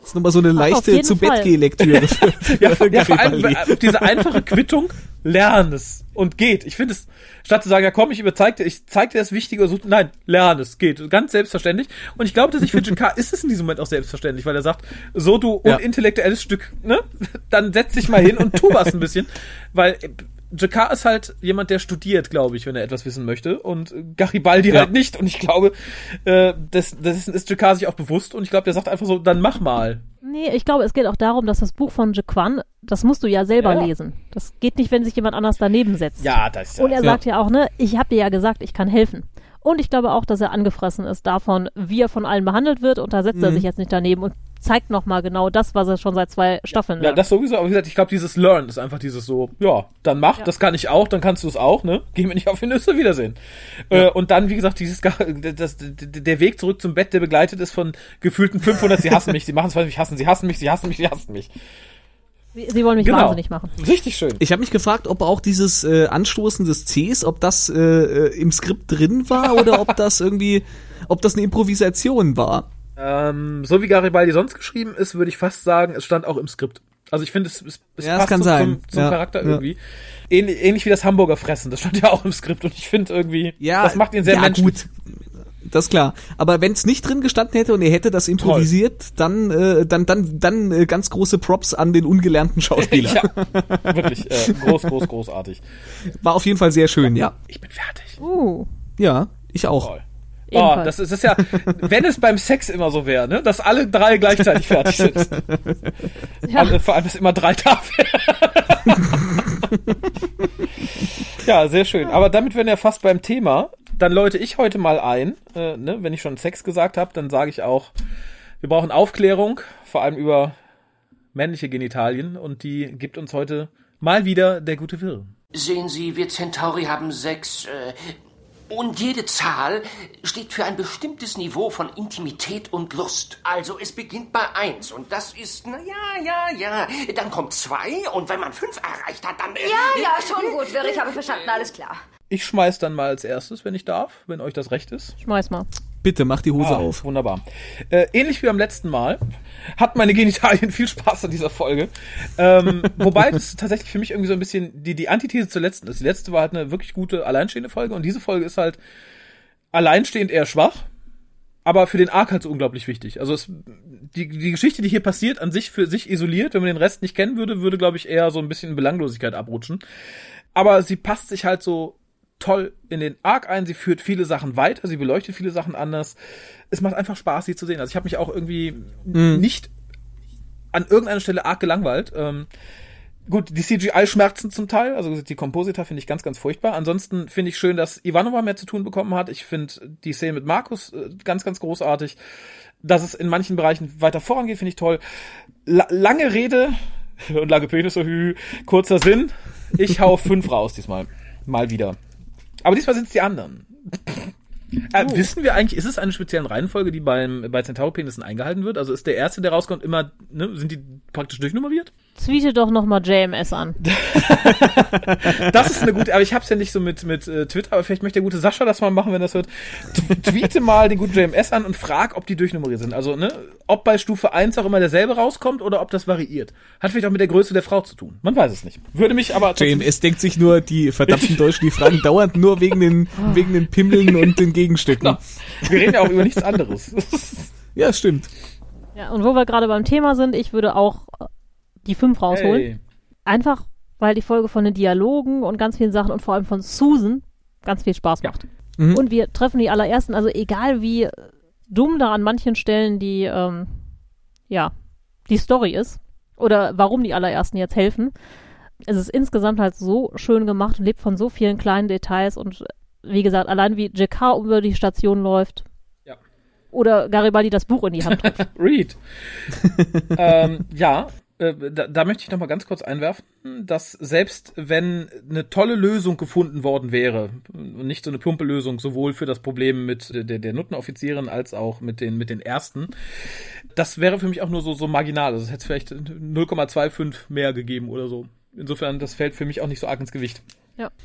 Das ist nochmal so eine leichte zu. Bett geh Lektüre. für- Ja, für ja vor allem äh, diese einfache Quittung, lern es und geht. Ich finde es, statt zu sagen, ja komm, ich überzeig dir, ich zeig dir das Wichtige, so, nein, lern es, geht. Ganz selbstverständlich. Und ich glaube, dass ich für Jakar ist es in diesem Moment auch selbstverständlich, weil er sagt, so du Ja. unintellektuelles Stück, ne, dann setz dich mal hin und tu was ein bisschen, weil äh, Jakar ist halt jemand, der studiert, glaube ich, wenn er etwas wissen möchte und Garibaldi Ja. halt nicht. Und ich glaube, äh, das, das ist, Jakar sich auch bewusst und ich glaube, der sagt einfach so, dann mach mal. Nee, ich glaube, es geht auch darum, dass das Buch von Jaquan, das musst du ja selber Ja, ja. lesen. Das geht nicht, wenn sich jemand anders daneben setzt. Ja, das ist Und er sagt ja auch, ne, ich habe dir ja gesagt, ich kann helfen. Und ich glaube auch, dass er angefressen ist davon, wie er von allen behandelt wird. Und da setzt er Mhm. sich jetzt nicht daneben und zeigt nochmal genau das, was er schon seit zwei Staffeln Ja, sagt. das sowieso, aber wie gesagt, ich glaube, dieses Learn ist einfach dieses so, ja, dann mach, das kann ich auch, dann kannst du es auch, ne? Geh mir nicht auf die Nüsse, Wiedersehen. Äh, und dann, wie gesagt, dieses, das, der Weg zurück zum Bett, der begleitet ist von gefühlten 500, sie hassen mich, sie machen es, weil sie mich hassen, sie hassen mich, sie hassen mich, sie hassen mich. Sie, wollen mich Genau. wahnsinnig machen. Richtig schön. Ich habe mich gefragt, ob auch dieses äh, Anstoßen des Cs, ob das äh, äh, im Skript drin war oder ob das irgendwie, ob das eine Improvisation war. Ähm, so wie Garibaldi sonst geschrieben ist, würde ich fast sagen, es stand auch im Skript. Also ich finde, es, es, es Ja, passt kann zum, sein. zum, zum Ja, Charakter ja. irgendwie. Ähnlich, ähnlich wie das Hamburger Fressen, das stand ja auch im Skript und ich finde irgendwie, Ja, das macht ihn sehr ja, menschlich. gut. Das ist klar. Aber wenn es nicht drin gestanden hätte und er hätte das improvisiert, dann, äh, dann, dann, dann äh, ganz große Props an den ungelernten Schauspieler. Ja, wirklich, äh, groß, groß, großartig. War auf jeden Fall sehr schön, ja. Ich bin fertig. Uh, Ja, ich auch. Toll. Oh, ebenfalls. das ist, das ist ja, wenn es beim Sex immer so wäre, ne, dass alle drei gleichzeitig fertig sind. ja. Alle, vor allem, dass immer drei da wären. ja, sehr schön. Aber damit wären wir fast beim Thema. Dann läute ich heute mal ein, äh, ne, wenn ich schon Sex gesagt habe, dann sage ich auch, wir brauchen Aufklärung, vor allem über männliche Genitalien und die gibt uns heute mal wieder der gute Wirr. Sehen Sie, wir Centauri haben sechs. Äh, und jede Zahl steht für ein bestimmtes Niveau von Intimität und Lust. Also es beginnt bei eins und das ist, na ja, ja, ja. Dann kommt zwei und wenn man fünf erreicht hat, dann. Äh, Ja, ja, schon gut, Wirr, ich habe verstanden, alles klar. Ich schmeiß dann mal als erstes, wenn ich darf, wenn euch das recht ist. Schmeiß mal. Bitte, mach die Hose Ah, auf. Wunderbar. Äh, ähnlich wie beim letzten Mal hat meine Genitalien viel Spaß an dieser Folge. Ähm, wobei das tatsächlich für mich irgendwie so ein bisschen die, die Antithese zur letzten ist. Die letzte war halt eine wirklich gute alleinstehende Folge und diese Folge ist halt alleinstehend eher schwach, aber für den Arc halt so unglaublich wichtig. Also es, die, die Geschichte, die hier passiert, an sich für sich isoliert, wenn man den Rest nicht kennen würde, würde, glaube ich, eher so ein bisschen in Belanglosigkeit abrutschen. Aber sie passt sich halt so toll in den Arc ein. Sie führt viele Sachen weiter, sie beleuchtet viele Sachen anders. Es macht einfach Spaß, sie zu sehen. Also ich habe mich auch irgendwie nicht an irgendeiner Stelle arg gelangweilt. Ähm, gut, die CGI-Schmerzen zum Teil, also die Kompositor finde ich ganz, ganz furchtbar. Ansonsten finde ich schön, dass Ivanova mehr zu tun bekommen hat. Ich finde die Szene mit Markus äh, ganz, ganz großartig. Dass es in manchen Bereichen weiter vorangeht, finde ich toll. La lange Rede und lange Penis, so kurzer Sinn. Ich hau fünf raus diesmal. Mal wieder. Aber diesmal sind es die anderen. Äh, Wissen wir eigentlich, ist es eine spezielle Reihenfolge, die beim, bei Centaur-Penissen eingehalten wird? Also ist der erste, der rauskommt, immer, ne, sind die praktisch durchnummeriert? Tweete doch nochmal JMS an. Das ist eine gute, aber ich hab's ja nicht so mit, mit äh, Twitter, aber vielleicht möchte der gute Sascha das mal machen, wenn das wird. T tweete mal den guten JMS an und frag, ob die durchnummeriert sind. Also, ne, ob bei Stufe 1 auch immer derselbe rauskommt oder ob das variiert. Hat vielleicht auch mit der Größe der Frau zu tun. Man weiß es nicht. Würde mich aber JMS denkt sich nur, die verdammten Deutschen, die fragen dauernd nur wegen den, wegen den Pimmeln und den Gegenstücken. Wir reden ja auch über nichts anderes. Ja, stimmt. Ja, und wo wir gerade beim Thema sind, ich würde auch äh, die fünf rausholen. Hey. Einfach, weil die Folge von den Dialogen und ganz vielen Sachen und vor allem von Susan ganz viel Spaß Ja. macht. Mhm. Und wir treffen die allerersten, also egal wie dumm da an manchen Stellen die, ähm, ja, die Story ist oder warum die allerersten jetzt helfen, es ist insgesamt halt so schön gemacht und lebt von so vielen kleinen Details und wie gesagt, allein wie JK über die Station läuft. Ja. Oder Garibaldi das Buch in die Hand drückt. Read. ähm, ja, äh, da, da möchte ich noch mal ganz kurz einwerfen, dass selbst wenn eine tolle Lösung gefunden worden wäre, und nicht so eine plumpe Lösung, sowohl für das Problem mit der, der Nutteноffizierin als auch mit den, mit den Ersten, das wäre für mich auch nur so, so marginal. Also es hätte vielleicht 0,25 mehr gegeben oder so. Insofern, das fällt für mich auch nicht so arg ins Gewicht.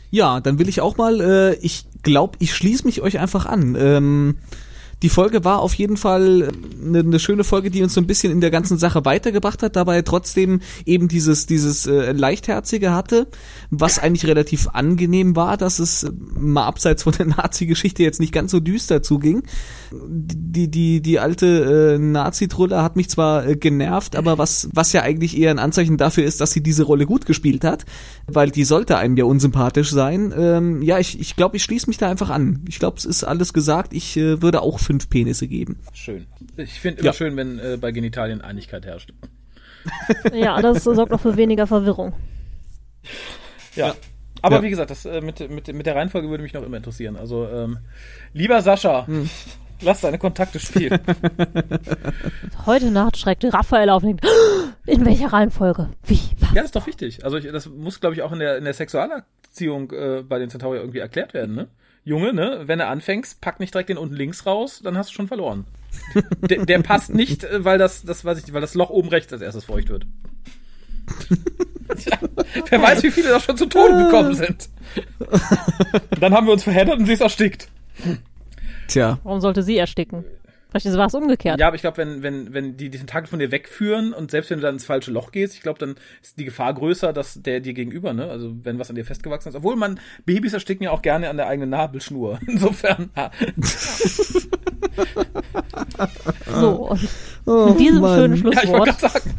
Ja, dann will ich auch mal, äh, ich glaube, ich schließe mich euch einfach an. Ähm, die Folge war auf jeden Fall eine, eine schöne Folge, die uns so ein bisschen in der ganzen Sache weitergebracht hat, dabei trotzdem eben dieses dieses äh, leichtherzige hatte, was eigentlich relativ angenehm war, dass es äh, mal abseits von der Nazi-Geschichte jetzt nicht ganz so düster zuging. Die die die alte äh, Nazi-Trulle hat mich zwar äh, genervt, aber was was ja eigentlich eher ein Anzeichen dafür ist, dass sie diese Rolle gut gespielt hat, weil die sollte einem ja unsympathisch sein. Ähm, ja, ich ich glaube, ich schließe mich da einfach an. Ich glaube, es ist alles gesagt. Ich äh, würde auch fünf Penisse geben. Schön. Ich finde immer Ja. schön, wenn äh, bei Genitalien Einigkeit herrscht. ja, das sorgt auch für weniger Verwirrung. Ja. Aber Ja. wie gesagt, das äh, mit, mit, mit der Reihenfolge würde mich noch immer interessieren. Also, ähm, lieber Sascha, Lass deine Kontakte spielen. Heute Nacht schreckte Raphael auf und denkt, in welcher Reihenfolge? Wie? Was? Ja, das ist doch wichtig. Also ich, das muss, glaube ich, auch in der, in der Sexualerziehung äh, bei den Centauri irgendwie erklärt werden, ne? Junge, ne, wenn du anfängst, pack nicht direkt den unten links raus, dann hast du schon verloren. der, der passt nicht, äh, weil das, das weiß ich nicht, weil das Loch oben rechts als erstes feucht wird. Tja, wer weiß, wie viele da schon zu Tode gekommen sind. Und dann haben wir uns verheddert und sie ist erstickt. Tja. Warum sollte sie ersticken? Vielleicht war es umgekehrt. Ja, aber ich glaube, wenn, wenn, wenn die die Tentakel von dir wegführen und selbst wenn du dann ins falsche Loch gehst, ich glaube, dann ist die Gefahr größer, dass der dir gegenüber, ne? Also wenn was an dir festgewachsen ist. Obwohl man, Babys ersticken ja auch gerne an der eigenen Nabelschnur. Insofern. Ja. So, und mit diesem Mann. schönen Ja, ich wollte Schlusswort, gerade sagen.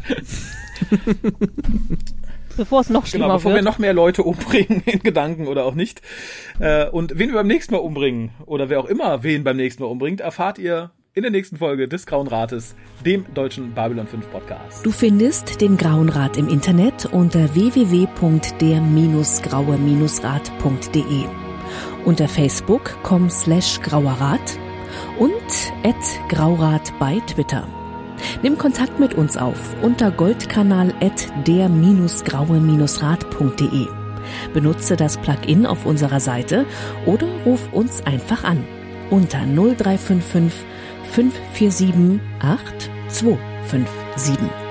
bevor es noch schlimmer Genau, bevor wir wird. noch mehr Leute umbringen, in Gedanken oder auch nicht. Äh, und wen wir beim nächsten Mal umbringen, oder wer auch immer wen beim nächsten Mal umbringt, erfahrt ihr in der nächsten Folge des Grauen Rates, dem deutschen Babylon 5 Podcast. Du findest den Grauen Rat im Internet unter www.der-graue-rat.de, unter facebook.com slash grauerrat und at graurat bei Twitter. Nimm Kontakt mit uns auf unter goldkanal at der-graue-rat.de. Benutze das Plugin auf unserer Seite oder ruf uns einfach an unter 0355 547 8257.